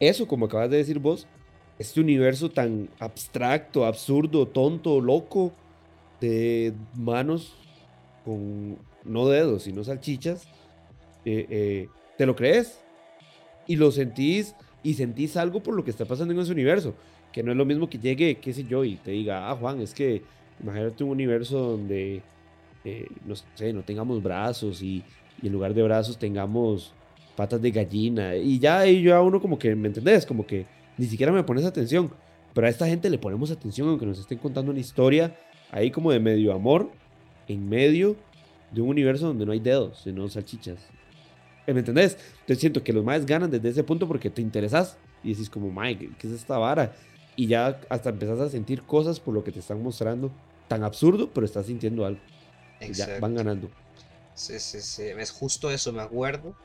A: eso, como acabas de decir vos, este universo tan abstracto, absurdo, tonto, loco, de manos con no dedos, sino salchichas, eh, eh, te lo crees y lo sentís y sentís algo por lo que está pasando en ese universo, que no es lo mismo que llegue, qué sé yo, y te diga, ah, Juan, es que imagínate un universo donde eh, no sé, no tengamos brazos y, en lugar de brazos tengamos patas de gallina. Y ya ahí yo a uno como que, ¿me entendés? Como que ni siquiera me pones atención. Pero a esta gente le ponemos atención aunque nos estén contando una historia ahí como de medio amor en medio de un universo donde no hay dedos, sino salchichas. ¿Me entendés? Entonces siento que los más ganan desde ese punto porque te interesas y decís como, Mike, ¿qué es esta vara? Y ya hasta empezás a sentir cosas por lo que te están mostrando. Tan absurdo, pero estás sintiendo algo. Ya van ganando.
B: Sí, sí, sí. Es justo eso, me acuerdo.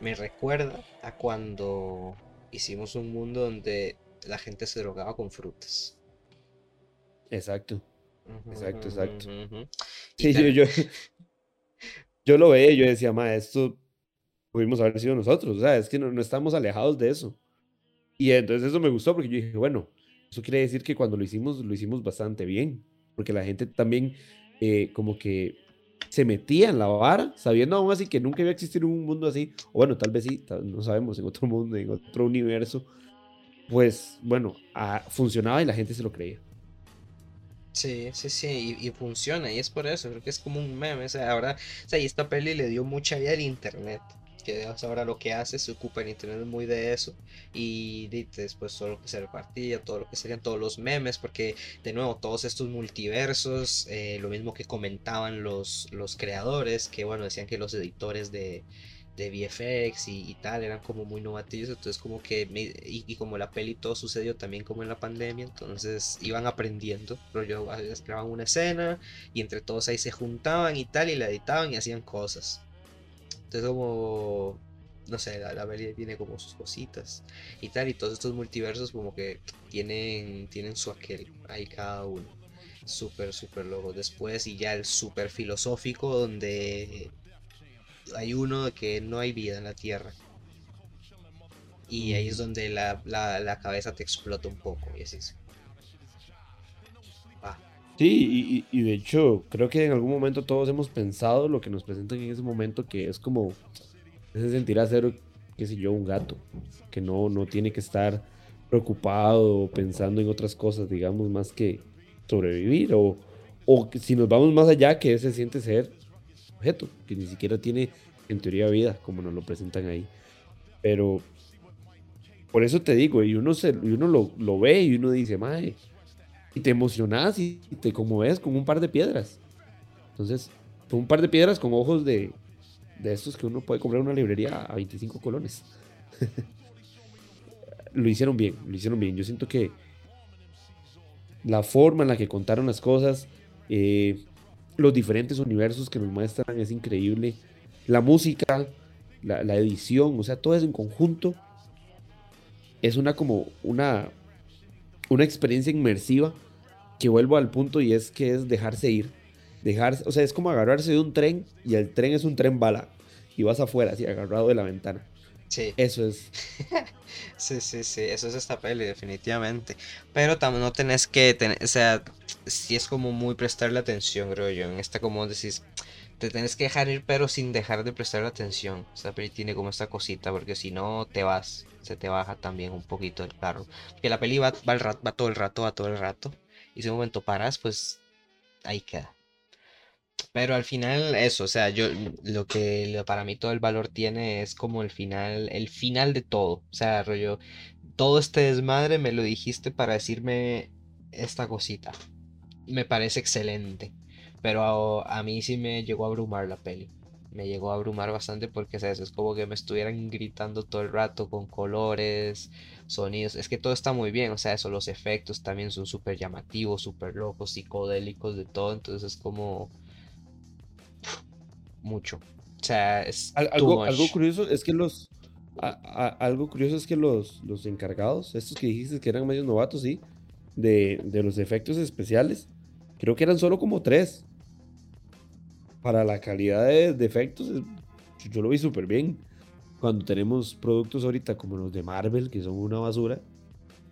B: Me recuerda a cuando hicimos un mundo donde la gente se drogaba con frutas.
A: Exacto. Exacto, exacto. sí, yo, yo, lo veía y yo decía, ma, esto pudimos haber sido nosotros. O sea, es que no, no estamos alejados de eso. Y entonces eso me gustó porque yo dije, bueno, eso quiere decir que cuando lo hicimos, lo hicimos bastante bien. Porque la gente también eh, como que se metía en la vara, sabiendo aún así que nunca iba a existir un mundo así, o bueno, tal vez sí, no sabemos, en otro mundo, en otro universo, pues bueno, ah, funcionaba y la gente se lo creía.
B: Sí, sí, sí, y, funciona, y es por eso, creo que es como un meme, o sea, ahora, o sea, y esta peli le dio mucha vida al internet, que ahora lo que hace se ocupa en internet muy de eso y después todo lo que se repartía, todo lo que serían todos los memes, porque de nuevo todos estos multiversos, eh, lo mismo que comentaban los, los creadores, que bueno, decían que los editores de, de VFX y, tal eran como muy novatillos, entonces como que, y, como la peli todo sucedió también como en la pandemia, entonces iban aprendiendo, pero yo grababan una escena y entre todos ahí se juntaban y tal y la editaban y hacían cosas. Entonces como, no sé, la, la tiene como sus cositas y tal, y todos estos multiversos como que tienen, tienen su aquel, ahí cada uno. Súper, súper loco. Después y ya el súper filosófico donde hay uno de que no hay vida en la Tierra. Y ahí es donde la, la, cabeza te explota un poco y así.
A: Sí, y, de hecho, creo que en algún momento todos hemos pensado lo que nos presentan en ese momento, que es como ese sentir a qué sé yo, un gato, que no, no tiene que estar preocupado pensando en otras cosas, digamos, más que sobrevivir, o, o si nos vamos más allá, que se siente ser objeto, que ni siquiera tiene en teoría vida, como nos lo presentan ahí. Pero por eso te digo, y uno, se, y uno lo, lo ve y uno dice, mae y te emocionas y te conmoves con un par de piedras. Entonces, fue un par de piedras con ojos de, de estos que uno puede comprar una librería a 25 colones. lo hicieron bien, lo hicieron bien. Yo siento que la forma en la que contaron las cosas, eh, los diferentes universos que nos muestran es increíble. La música, la, la, edición, o sea, todo eso en conjunto es una como una, una experiencia inmersiva que vuelvo al punto y es que es dejarse ir. Dejarse, o sea, es como agarrarse de un tren y el tren es un tren bala y vas afuera, así agarrado de la ventana.
B: Sí.
A: Eso es.
B: sí, sí, sí, eso es esta peli, definitivamente. Pero también no tenés que tener, o sea, si es como muy prestarle atención, creo yo. En esta, como decís, te tenés que dejar ir, pero sin dejar de prestarle atención. Esta peli tiene como esta cosita, porque si no te vas, se te baja también un poquito el carro. Porque la peli va, va, va todo el rato, va todo el rato y si un momento paras, pues ahí queda. Pero al final eso, o sea, yo lo que para mí todo el valor tiene es como el final, el final de todo. O sea, rollo, todo este desmadre me lo dijiste para decirme esta cosita. Me parece excelente. Pero a, a mí sí me llegó a abrumar la peli me llegó a abrumar bastante porque ¿sabes? es como que me estuvieran gritando todo el rato con colores, sonidos. Es que todo está muy bien, o sea, eso, los efectos también son súper llamativos, súper locos, psicodélicos, de todo. Entonces es como mucho. O sea, es
A: algo, algo curioso es que los algo curioso es que los, los encargados, estos que dijiste que eran medios novatos, sí, de, de los efectos especiales, creo que eran solo como tres para la calidad de, efectos, yo lo vi súper bien. Cuando tenemos productos ahorita como los de Marvel, que son una basura,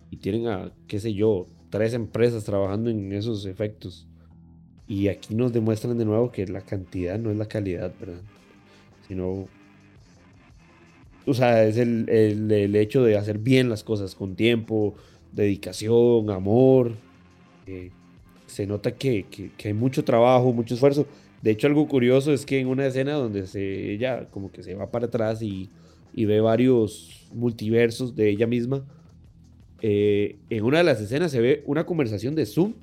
A: y tienen a, qué sé yo, tres empresas trabajando en esos efectos. Y aquí nos demuestran de nuevo que la cantidad no es la calidad, ¿verdad? Sino. O sea, es el, el, hecho de hacer bien las cosas con tiempo, dedicación, amor. Eh, se nota que, que, hay mucho trabajo, mucho esfuerzo. De hecho, algo curioso es que en una escena donde se, ella como que se va para atrás y, ve varios multiversos de ella misma, eh, en una de las escenas se ve una conversación de Zoom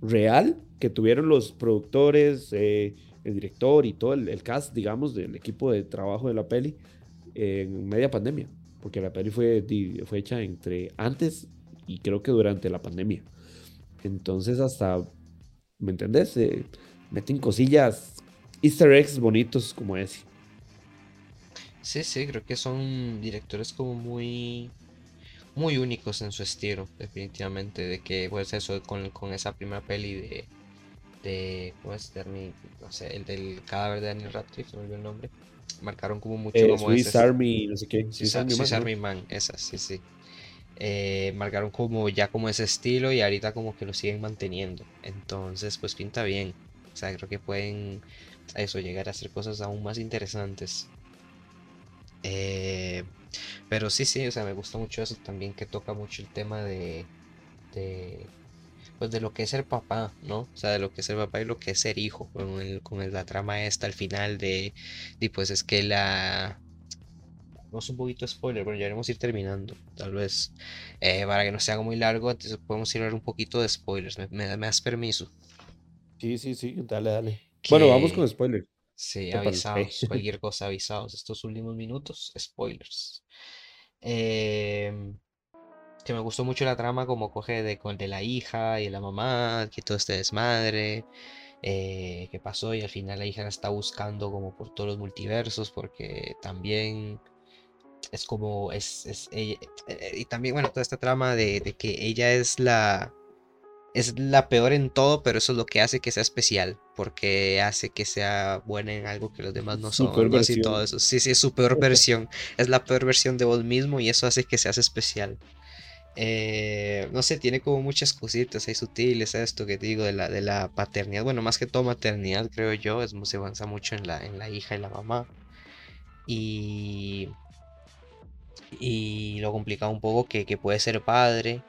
A: real que tuvieron los productores, eh, el director y todo el, cast, digamos, del equipo de trabajo de la peli en media pandemia, porque la peli fue, fue hecha entre antes y creo que durante la pandemia. Entonces hasta, ¿me entendés? Eh, meten cosillas, easter eggs bonitos como ese.
B: Sí, sí, creo que son directores como muy muy únicos en su estilo, definitivamente, de que pues eso con, con esa primera peli de de ¿cómo es? no sé, el del cadáver de Daniel Radcliffe, se me olvidó el nombre. Marcaron como mucho
A: eh,
B: como
A: Swiss Army, no sé qué.
B: Swiss, Army, Man, esa, sí, sí. Eh, marcaron como ya como ese estilo y ahorita como que lo siguen manteniendo. Entonces, pues pinta bien. O sea, creo que pueden eso, llegar a hacer cosas aún más interesantes. Eh, pero sí, sí, o sea, me gusta mucho eso también que toca mucho el tema de, de pues de lo que es ser papá, ¿no? O sea, de lo que es ser papá y lo que es ser hijo, con, el, con la trama esta al final de, y pues es que la... Vamos un poquito spoiler, bueno, ya haremos ir terminando, tal vez, eh, para que no sea muy largo, entonces podemos ir a ver un poquito de spoilers, ¿me, me das permiso?
A: Sí, sí, sí, dale, dale. Bueno, vamos con spoilers.
B: Sí, avisados, cualquier cosa, avisados. Estos últimos minutos, spoilers. Em, que me gustó mucho la trama como coge de, de la hija y la mamá, que todo este desmadre, eh, que pasó y al final la hija la está buscando como por todos los multiversos porque también es como es, ella, eh, y también bueno toda esta trama de que ella es la es la peor en todo, pero eso es lo que hace que sea especial, porque hace que sea buena en algo que los demás no son. Y todo eso. Sí, sí, es su peor versión. Es la peor versión de vos mismo y eso hace que seas especial. Eh, no sé, tiene como muchas cositas ahí sutiles esto que te digo de la, de la paternidad. Bueno, más que todo maternidad, creo yo. Es, se avanza mucho en la, en la hija y la mamá. Y, y lo complicado un poco que, puede ser padre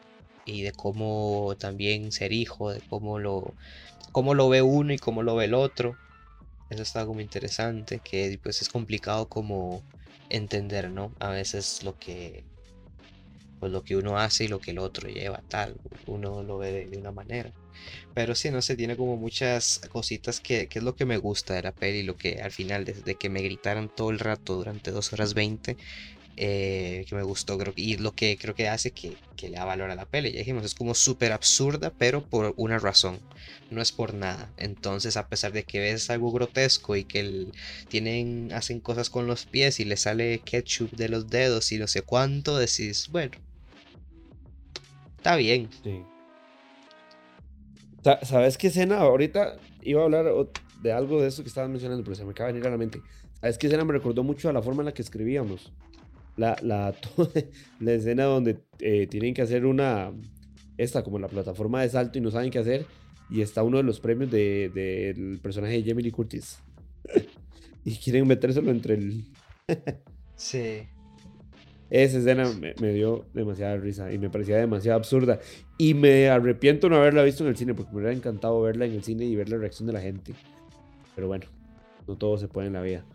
B: y de cómo también ser hijo, de cómo lo, cómo lo ve uno y cómo lo ve el otro. Eso está como interesante, que pues es complicado como entender, ¿no? A veces lo que pues lo que uno hace y lo que el otro lleva, tal, uno lo ve de, una manera. Pero sí, no sé, tiene como muchas cositas que, que, es lo que me gusta de la peli, lo que al final, desde que me gritaran todo el rato durante 2 horas 20, eh, que me gustó, creo, y lo que creo que hace que, que le da valor a la peli. Ya dijimos, es como súper absurda, pero por una razón, no es por nada. Entonces, a pesar de que ves algo grotesco y que tienen, hacen cosas con los pies y le sale ketchup de los dedos y no sé cuánto, decís, bueno, está bien.
A: ¿Sabes qué escena? Ahorita iba a hablar de algo de eso que estabas mencionando, pero se me acaba de venir a la mente. ¿Sabes qué escena me recordó mucho a la forma en la que escribíamos? La, la, la escena donde eh, tienen que hacer una, esta como la plataforma de salto y no saben qué hacer. Y está uno de los premios del de, personaje de Jamie Curtis. y quieren metérselo entre el...
B: sí.
A: Esa escena me, dio demasiada risa y me parecía demasiado absurda. Y me arrepiento no haberla visto en el cine porque me hubiera encantado verla en el cine y ver la reacción de la gente. Pero bueno, no todo se puede en la vida.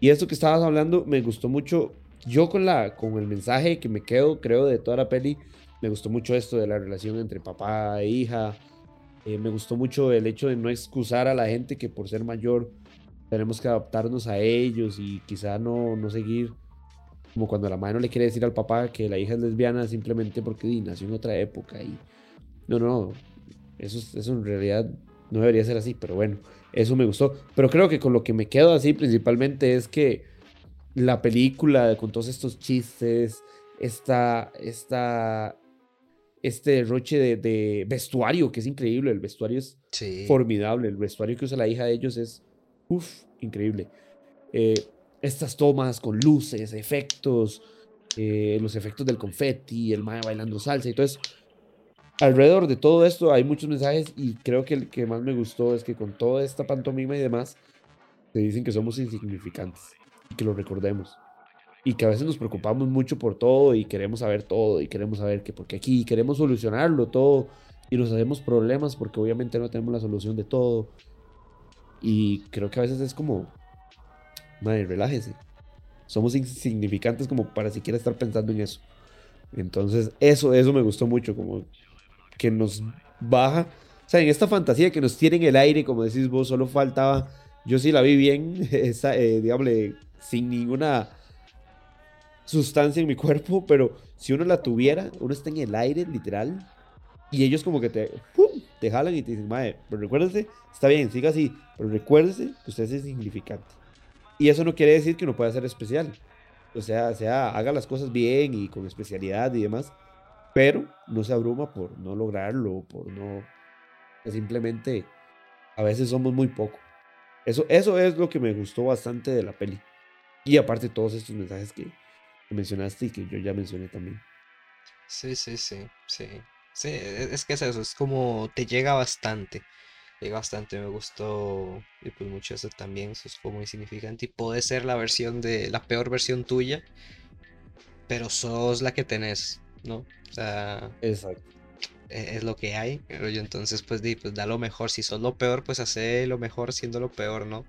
A: Y esto que estabas hablando me gustó mucho. Yo con, la, con el mensaje que me quedo, creo, de toda la peli, me gustó mucho esto de la relación entre papá e hija. Eh, me gustó mucho el hecho de no excusar a la gente que por ser mayor tenemos que adaptarnos a ellos y quizá no, no seguir como cuando la madre no le quiere decir al papá que la hija es lesbiana simplemente porque nació en otra época. Y no, no, eso, eso en realidad no debería ser así, pero bueno, eso me gustó. Pero creo que con lo que me quedo así principalmente es que la película con todos estos chistes, esta, esta, este derroche de, vestuario que es increíble, el vestuario es formidable, el vestuario que usa la hija de ellos es, uff, increíble. Eh, estas tomas con luces, efectos, eh, los efectos del confeti, el mae bailando salsa y todo eso. Alrededor de todo esto hay muchos mensajes y creo que el que más me gustó es que con toda esta pantomima y demás, te dicen que somos insignificantes que lo recordemos. Y que a veces nos preocupamos mucho por todo y queremos saber todo y queremos saber que porque aquí queremos solucionarlo todo y nos hacemos problemas porque obviamente no tenemos la solución de todo. Y creo que a veces es como madre, relájese. Somos insignificantes como para siquiera estar pensando en eso. Entonces, eso, eso me gustó mucho, como que nos baja. O sea, en esta fantasía que nos tiene en el aire, como decís vos, solo faltaba. Yo sí la vi bien, esa, eh, sin ninguna sustancia en mi cuerpo, pero si uno la tuviera, uno está en el aire, literal, y ellos como que te, te jalan y te dicen, madre, pero recuérdese, está bien, siga así, pero recuérdese que usted es insignificante. Y eso no quiere decir que uno pueda ser especial. O sea, sea, haga las cosas bien y con especialidad y demás, pero no se abruma por no lograrlo, por no... Simplemente a veces somos muy poco. Eso, eso es lo que me gustó bastante de la peli. Y aparte todos estos mensajes que, mencionaste y que yo ya mencioné también.
B: Sí, sí, sí, sí. Sí, e, es que es eso, es como te llega bastante bastante, me gustó y pues mucho eso también, eso es como insignificante y puede ser la versión de la peor versión tuya, pero sos la que tenés, ¿no? O sea,
A: Exacto.
B: E, es, lo que hay, pero yo entonces pues, di, pues da lo mejor, si sos lo peor, pues hace lo mejor siendo lo peor, ¿no?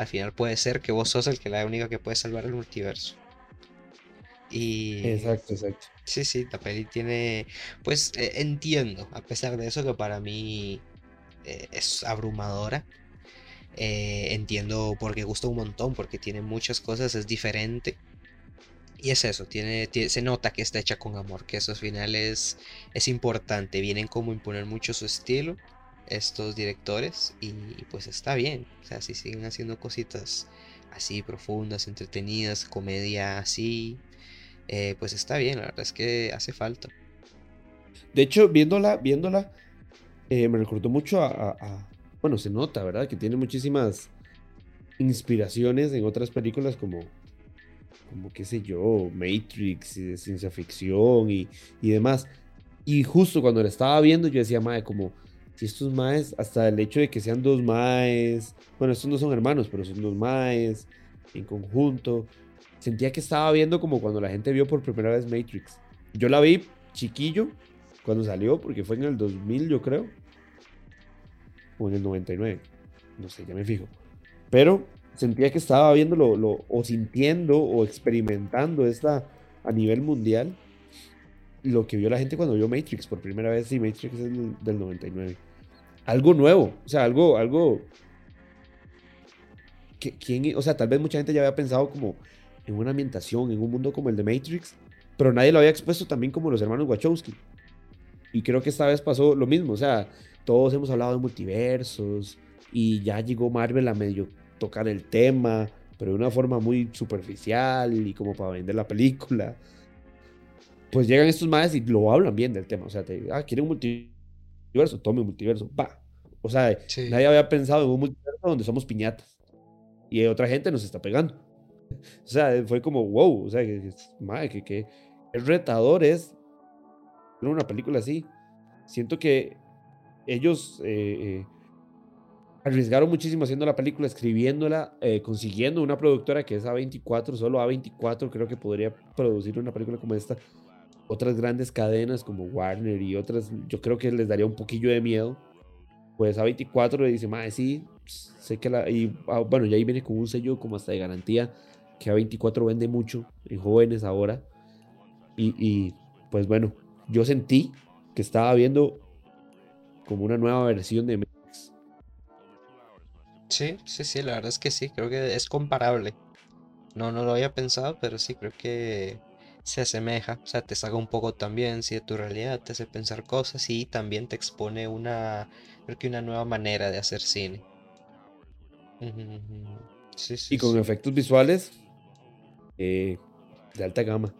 B: Al final puede ser que vos sos el que la única que puede salvar el multiverso. Y...
A: Exacto, exacto.
B: Sí, sí, la peli tiene, pues e, entiendo, a pesar de eso que para mí eh, es abrumadora. Eh, entiendo porque gusta un montón, porque tiene muchas cosas, es diferente. Y es eso, tiene, se nota que está hecha con amor, que eso al final es, es importante. Vienen como imponer mucho su estilo estos directores y pues está bien. O sea, si siguen haciendo cositas así profundas, entretenidas, comedia así, eh, pues está bien, la verdad es que hace falta.
A: De hecho, viéndola, viéndola, eh, me recordó mucho a, Bueno, se nota, ¿verdad? Que tiene muchísimas inspiraciones en otras películas como como qué sé yo, Matrix y de ciencia ficción y, y demás. Y justo cuando la estaba viendo, yo decía, madre, como si estos maes, hasta el hecho de que sean dos maes, bueno, estos no son hermanos, pero son dos maes en conjunto, sentía que estaba viendo como cuando la gente vio por primera vez Matrix. Yo la vi chiquillo cuando salió, porque fue en el 2000, yo creo, o en el 99, no sé, ya me fijo. Pero sentía que estaba viéndolo lo, o sintiendo o experimentando esta a nivel mundial lo que vio la gente cuando vio Matrix por primera vez. Sí, Matrix es del 99. Algo nuevo, o sea, algo, algo. ¿quién, o sea, tal vez mucha gente ya había pensado como en una ambientación, en un mundo como el de Matrix, pero nadie lo había expuesto también como los hermanos Wachowski. Y creo que esta vez pasó lo mismo, o sea, todos hemos hablado de multiversos y ya llegó Marvel a medio tocar el tema, pero de una forma muy superficial y como para vender la película. Pues llegan estos madres y lo hablan bien del tema. O sea, te, ah, quieren un multiverso, tome un multiverso, va. O sea, nadie había pensado en un multiverso donde somos piñatas y otra gente nos está pegando. O sea, fue como, wow, o sea, que, madre, que, que es retador es una película así. Siento que ellos eh, eh, arriesgaron muchísimo haciendo la película, escribiéndola, eh, consiguiendo una productora que es A24, solo A24 creo que podría producir una película como esta. Otras grandes cadenas como Warner y otras, yo creo que les daría un poquillo de miedo. Pues A24 le dice, madre, sí, sé que la. Y ah, bueno, ya ahí viene con un sello como hasta de garantía que A24 vende mucho en jóvenes ahora. Y, y pues bueno, yo sentí que estaba viendo como una nueva versión de
B: Sí, sí, sí, la verdad es que sí, creo que es comparable. No, no lo había pensado, pero sí, creo que se asemeja, o sea, te saca un poco también, sí, de tu realidad, te hace pensar cosas y también te expone una, creo que una nueva manera de hacer cine.
A: Sí, sí, y con efectos visuales eh, de alta gama.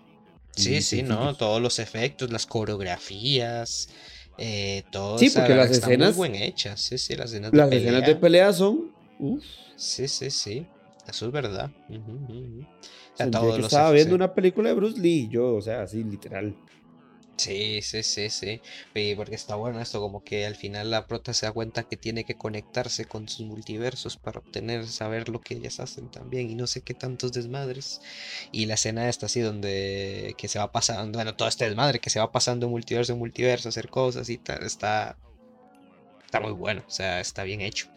B: Sí, sí, no, todos los efectos, las coreografías, eh, todo.
A: Sí, porque las escenas.
B: Muy bien hechas, sí, sí, las escenas
A: de pelea. escenas de pelea son
B: Sí, sí, sí. Eso es verdad.
A: estaba viendo una película de Bruce Lee, yo, o sea, así literal.
B: Sí, sí, sí, sí. porque está bueno esto, como que al final la prota se da cuenta que tiene que conectarse con sus multiversos para obtener, saber lo que ellas hacen también y no sé qué tantos desmadres. Y la escena esta así donde que se va pasando, bueno, todo este desmadre que se va pasando multiverso en multiverso, hacer cosas y tal, está, está muy bueno, o sea, está bien hecho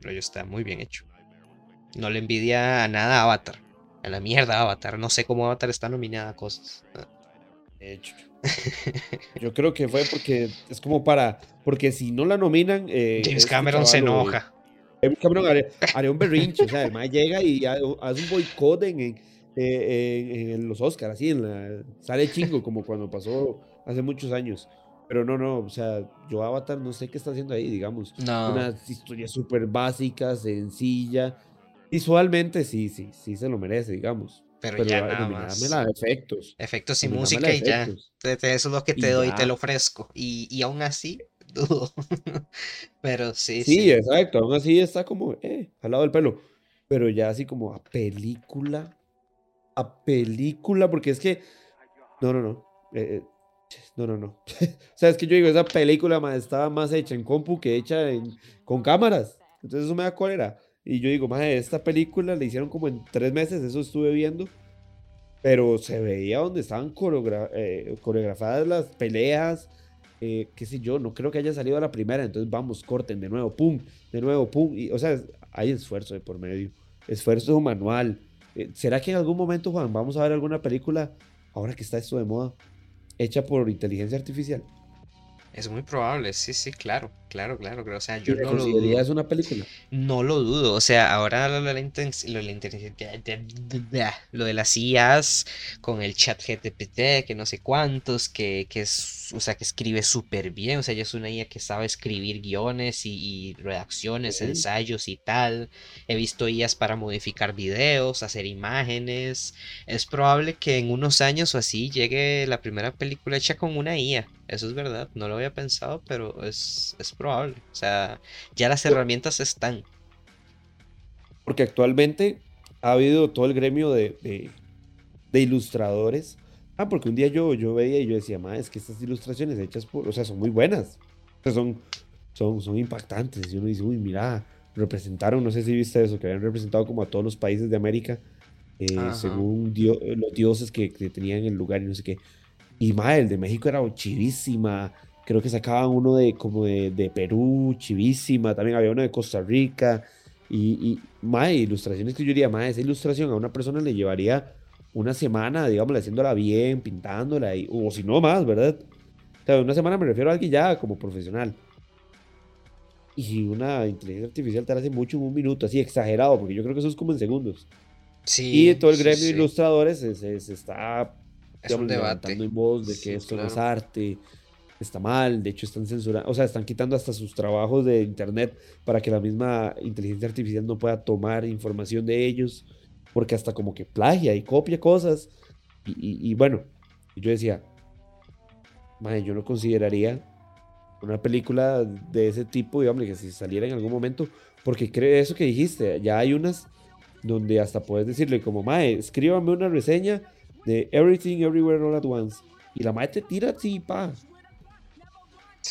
B: pero está muy bien hecho. No le envidia a nada a Avatar. A la mierda Avatar. No sé cómo Avatar está nominada a cosas.
A: De hecho. Yo creo que fue porque es como para. Porque si no la nominan. Eh,
B: James este Cameron se enoja.
A: James Cameron haría, un berrinche. o sea, además llega y hace un boicot en, en, los Oscars, así. En la, sale chingo, como cuando pasó hace muchos años. Pero no, no, o sea, yo Avatar no sé qué está haciendo ahí, digamos. No. Una historia súper básica, sencilla. Visualmente sí, sí, sí se lo merece, digamos.
B: Pero, ya nada más. efectos. Efectos y música y ya. Eso es lo que te doy, te lo ofrezco. Y, y aún así, dudo. Pero sí,
A: sí. Sí, exacto. Aún así está como, eh, al lado del pelo. Pero ya así como a película. A película, porque es que. No, no, no. Eh, eh no, no, no. o sea, es que yo digo, esa película más, estaba más hecha en compu que hecha en, con cámaras. Entonces eso me da cólera. Y yo digo, más esta película la hicieron como en tres meses, eso estuve viendo. Pero se veía donde estaban eh, coreografadas las peleas. Eh, qué sé yo, no creo que haya salido a la primera. Entonces vamos, corten de nuevo, pum, de nuevo, pum. Y, o sea, hay esfuerzo de por medio. Esfuerzo manual. Eh, ¿Será que en algún momento, Juan, vamos a ver alguna película, ahora que está esto de moda, hecha por inteligencia artificial.
B: Es muy probable, sí, sí, claro, claro, claro. O sea, yo
A: no lo dudo. es una película?
B: No lo dudo. O sea, ahora lo de la, lo de las IAs con el chat GTPT, que no sé cuántos, que, que es, o sea, que escribe súper bien. O sea, ya es una IA que sabe escribir guiones y, redacciones, ensayos y tal. He visto IAs para modificar videos, hacer imágenes. Es probable que en unos años o así llegue la primera película hecha con una IA. Eso es verdad, no lo había pensado, pero es, probable. O sea, ya las herramientas están.
A: Porque actualmente ha habido todo el gremio de, de ilustradores. Ah, porque un día yo, yo veía y yo decía, ma, es que estas ilustraciones hechas por, o sea, son muy buenas. O sea, son, son, son impactantes. Y uno dice, uy, mira, representaron, no sé si viste eso, que habían representado como a todos los países de América, eh, según los dioses que, que, tenían el lugar y no sé qué. Y ma, el de México era chivísima. Creo que sacaban uno de como de, de Perú, chivísima. También había uno de Costa Rica. Y, y ma, ilustraciones que yo diría, ma, esa ilustración a una persona le llevaría una semana, digamos, haciéndola bien, pintándola, y, o si no más, ¿verdad? O sea, una semana me refiero a alguien ya como profesional. Y una inteligencia artificial te la hace mucho en un minuto, así exagerado, porque yo creo que eso es como en segundos. Sí. Y todo el gremio de ilustradores se, está digamos, levantando en voz de que esto no es arte, está mal, de hecho están censurando, o sea, están quitando hasta sus trabajos de internet para que la misma inteligencia artificial no pueda tomar información de ellos porque hasta como que plagia y copia cosas. Y, bueno, yo decía, yo no consideraría una película de ese tipo, digamos, que si saliera en algún momento, porque creo eso que dijiste, ya hay unas donde hasta puedes decirle como, mae, escríbame una reseña de Everything Everywhere All at Once. Y la mae te tira así, pa.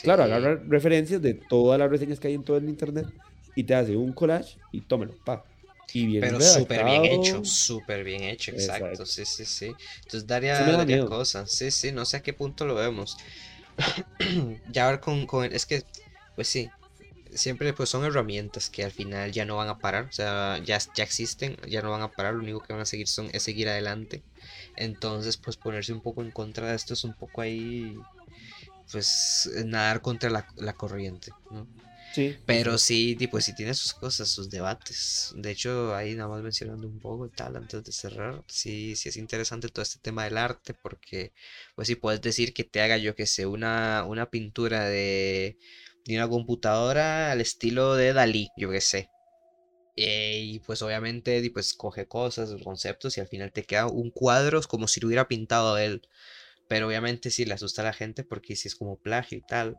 A: Claro, agarra referencias de todas las reseñas que hay en todo el internet y te hace un collage y tómelo, pa.
B: Pero súper bien hecho, súper bien hecho, exacto. Sí, sí, sí. Entonces daría, daría cosas. Sí, sí, no sé a qué punto lo vemos. ya ver con, con es que, pues sí, siempre pues son herramientas que al final ya no van a parar, o sea, ya, ya existen, ya no van a parar, lo único que van a seguir son, es seguir adelante. Entonces, pues ponerse un poco en contra de esto es un poco ahí, pues nadar contra la, la corriente, ¿no? Pero sí, pues sí tiene sus cosas, sus debates. De hecho, ahí nada más mencionando un poco y tal, antes de cerrar, sí, sí es interesante todo este tema del arte, porque pues sí puedes decir que te haga, yo que sé, una, una pintura de, de una computadora al estilo de Dalí, yo que sé. Eh, y pues obviamente pues coge cosas, conceptos y al final te queda un cuadro como si lo hubiera pintado él. Pero obviamente sí le asusta a la gente porque si es como plagio y tal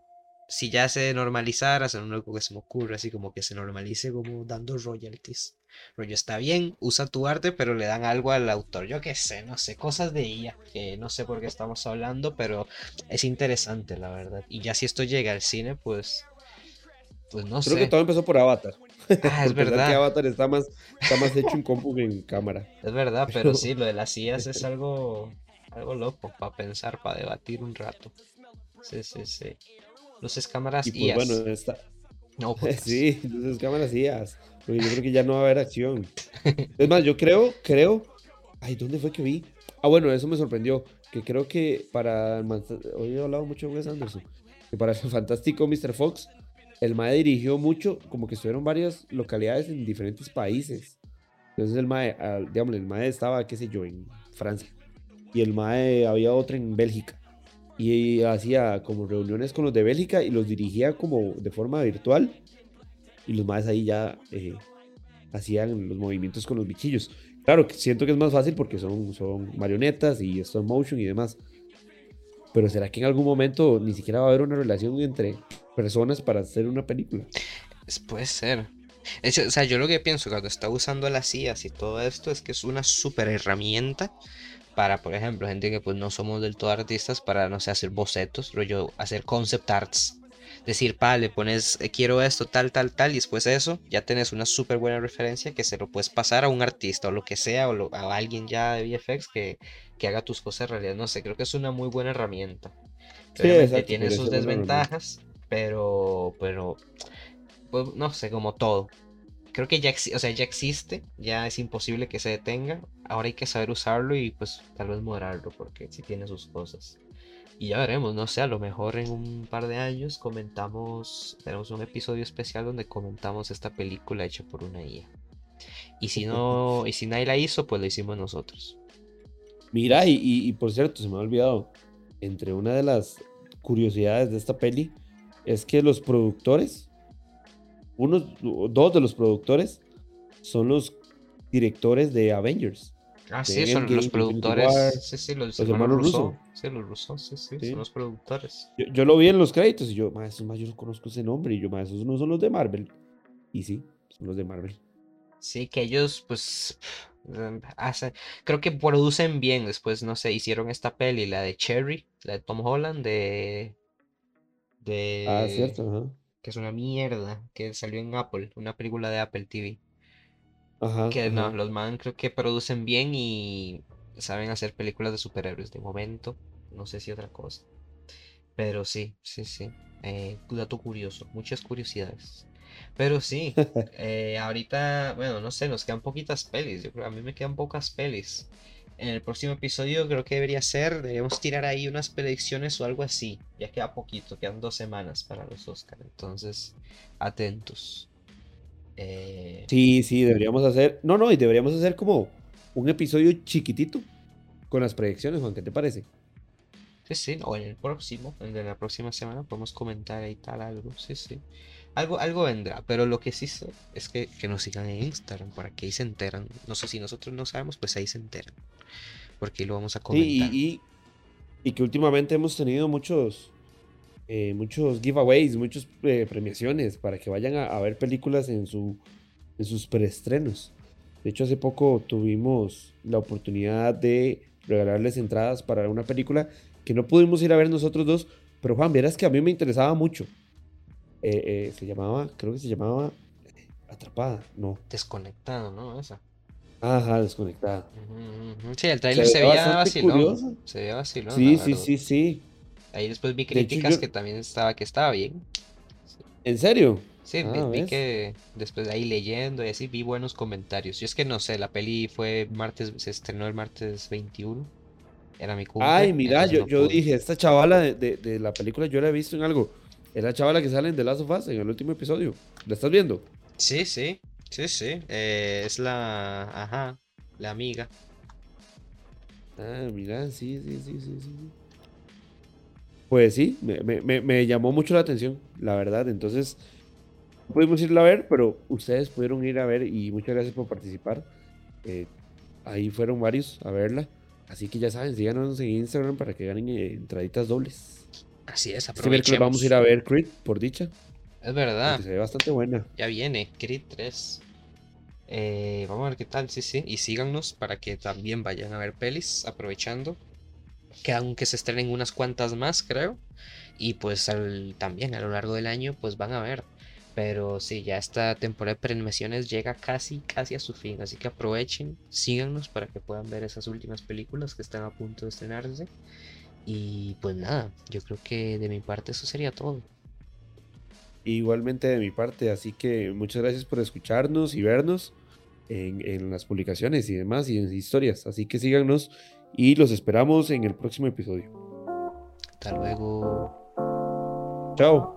B: si ya se normalizara, es lo único que se me ocurre, así como que se normalice como dando royalties. Rollo está bien, usa tu arte, pero le dan algo al autor. Yo qué sé, no sé, cosas de ella, que no sé por qué estamos hablando, pero es interesante, la verdad. Y ya si esto llega al cine, pues. Pues no sé.
A: Creo que todo empezó por Avatar. Ah, es verdad. que Avatar está más, está más hecho en compu que en cámara.
B: Es verdad, pero sí, lo de las sillas es algo, algo loco para pensar, para debatir un rato. Sí, sí, sí. Luces, cámaras y pues, bueno, está...
A: No, pues. Sí, luces, cámaras IAS. Porque yo creo que ya no va a haber acción. Es más, yo creo, creo. Ay, ¿dónde fue que vi? Ah, bueno, eso me sorprendió. Que creo que para. Hoy he hablado mucho de Wes Anderson. Que para el fantástico Mr. Fox, el MAE dirigió mucho, como que estuvieron varias localidades en diferentes países. Entonces el MAE, digamos, el MAE estaba, qué sé yo, en Francia. Y el MAE había otro en Bélgica y hacía como reuniones con los de Bélgica y los dirigía como de forma virtual y los más ahí ya eh, hacían los movimientos con los bichillos. Claro, siento que es más fácil porque son, son marionetas y stop motion y demás. Pero ¿será que en algún momento ni siquiera va a haber una relación entre personas para hacer una película?
B: Puede ser. o sea, yo lo que pienso cuando está usando las IAS y todo esto es que es una super herramienta para, por ejemplo, gente que pues no somos del todo artistas, para, no sé, hacer bocetos, rollo, hacer concept arts. Decir, pa, le pones, eh, quiero esto, tal, tal, tal, y después de eso, ya tenés una súper buena referencia que se lo puedes pasar a un artista o lo que sea, o a alguien ya de VFX que, que haga tus cosas en realidad. No sé, creo que es una muy buena herramienta. Sí, tiene sus desventajas, pero, pero, pues, no sé, como todo creo que ya, o sea, ya existe, ya es imposible que se detenga. Ahora hay que saber usarlo y pues tal vez moderarlo porque sí tiene sus cosas. Y ya veremos, no sé, a lo mejor en un par de años comentamos, tenemos un episodio especial donde comentamos esta película hecha por una IA. Y si no, y si nadie la hizo, pues la hicimos nosotros.
A: Mira, y, y por cierto, se me ha olvidado, entre una de las curiosidades de esta peli es que los productores unos, dos de los productores son los directores de Avengers.
B: Ah, sí, son los productores. Sí, sí, los, hermanos rusos. Sí, los rusos, sí, sí, son los productores.
A: Yo, lo vi en los créditos y yo, más, esos más yo no conozco ese nombre. Y yo, más, esos no son los de Marvel. Y sí, son los de Marvel.
B: Sí, que ellos, pues, Mm, creo que producen bien. Después, no sé, hicieron esta peli, la de Cherry, la de Tom Holland, de.
A: Ah, cierto,
B: Que es una mierda, que salió en Apple, una película de Apple TV.
A: Ajá.
B: Que no, los man creo que producen bien y saben hacer películas de superhéroes de momento. No sé si otra cosa. Pero sí, sí, sí. Eh, dato curioso, muchas curiosidades. Pero sí, eh, ahorita, bueno, no sé, nos quedan poquitas pelis. Yo creo a mí me quedan pocas pelis. En el próximo episodio creo que debería ser, deberíamos tirar ahí unas predicciones o algo así. Ya queda poquito, quedan dos semanas para los Oscars. Entonces, atentos.
A: Eh, sí, sí, deberíamos hacer. No, no, y deberíamos hacer como un episodio chiquitito con las predicciones, Juan, ¿qué te parece?
B: Sí, sí, o en el próximo, en de la próxima semana podemos comentar ahí tal algo, sí, sí. Algo, algo vendrá, pero lo que sí sé es que, nos sigan en Instagram, para que ahí se enteran. No sé si nosotros no sabemos, pues ahí se enteran. Porque ahí lo vamos a comentar.
A: y, y, que últimamente hemos tenido muchos, eh, muchos giveaways, muchas eh, premiaciones para que vayan a, ver películas en, su, en sus preestrenos. De hecho, hace poco tuvimos la oportunidad de regalarles entradas para una película que no pudimos ir a ver nosotros dos, pero Juan, verás que a mí me interesaba mucho. Eh, eh, se llamaba, creo que se llamaba Atrapada, no.
B: Desconectado, ¿no? Esa.
A: Ajá, desconectada.
B: Sí, el trailer se, veía vacilón. Se veía vacilón.
A: Sí, sí, sí, sí.
B: Ahí después vi críticas que también estaba, que estaba bien.
A: ¿En serio?
B: Sí, ah, vi, que después de ahí leyendo y así vi buenos comentarios. Yo es que no sé, la peli fue martes, se estrenó el martes 21. Era mi
A: cumple. Ay, mira, yo, yo dije, esta chavala de, de, de, la película yo la he visto en algo. Es la chavala que sale en The Last of Us en el último episodio. ¿La estás viendo?
B: Sí, sí. Sí, sí. Eh, es la. Ajá. La amiga.
A: Ah, mira, sí, sí, sí, sí, sí. Pues sí, me, llamó mucho la atención, la verdad. Entonces, pudimos irla a ver, pero ustedes pudieron ir a ver y muchas gracias por participar. Eh, ahí fueron varios a verla. Así que ya saben, síganos en Instagram para que ganen entraditas dobles.
B: Así es,
A: este aprovechemos. vamos a ir a ver Creed, por dicha.
B: Es verdad.
A: se ve bastante buena.
B: Ya viene, Creed 3. Eh, vamos a ver qué tal, sí, sí. Y síganos para que también vayan a ver pelis, aprovechando. Que aunque se estrenen unas cuantas más, creo. Y pues también a lo largo del año, pues van a ver. Pero sí, ya esta temporada de premiaciones llega casi, casi a su fin. Así que aprovechen, síganos para que puedan ver esas últimas películas que están a punto de estrenarse. Y pues nada, yo creo que de mi parte eso sería todo.
A: Igualmente de mi parte, así que muchas gracias por escucharnos y vernos en, las publicaciones y demás y en historias. Así que síganos y los esperamos en el próximo episodio.
B: Hasta luego.
A: Chao.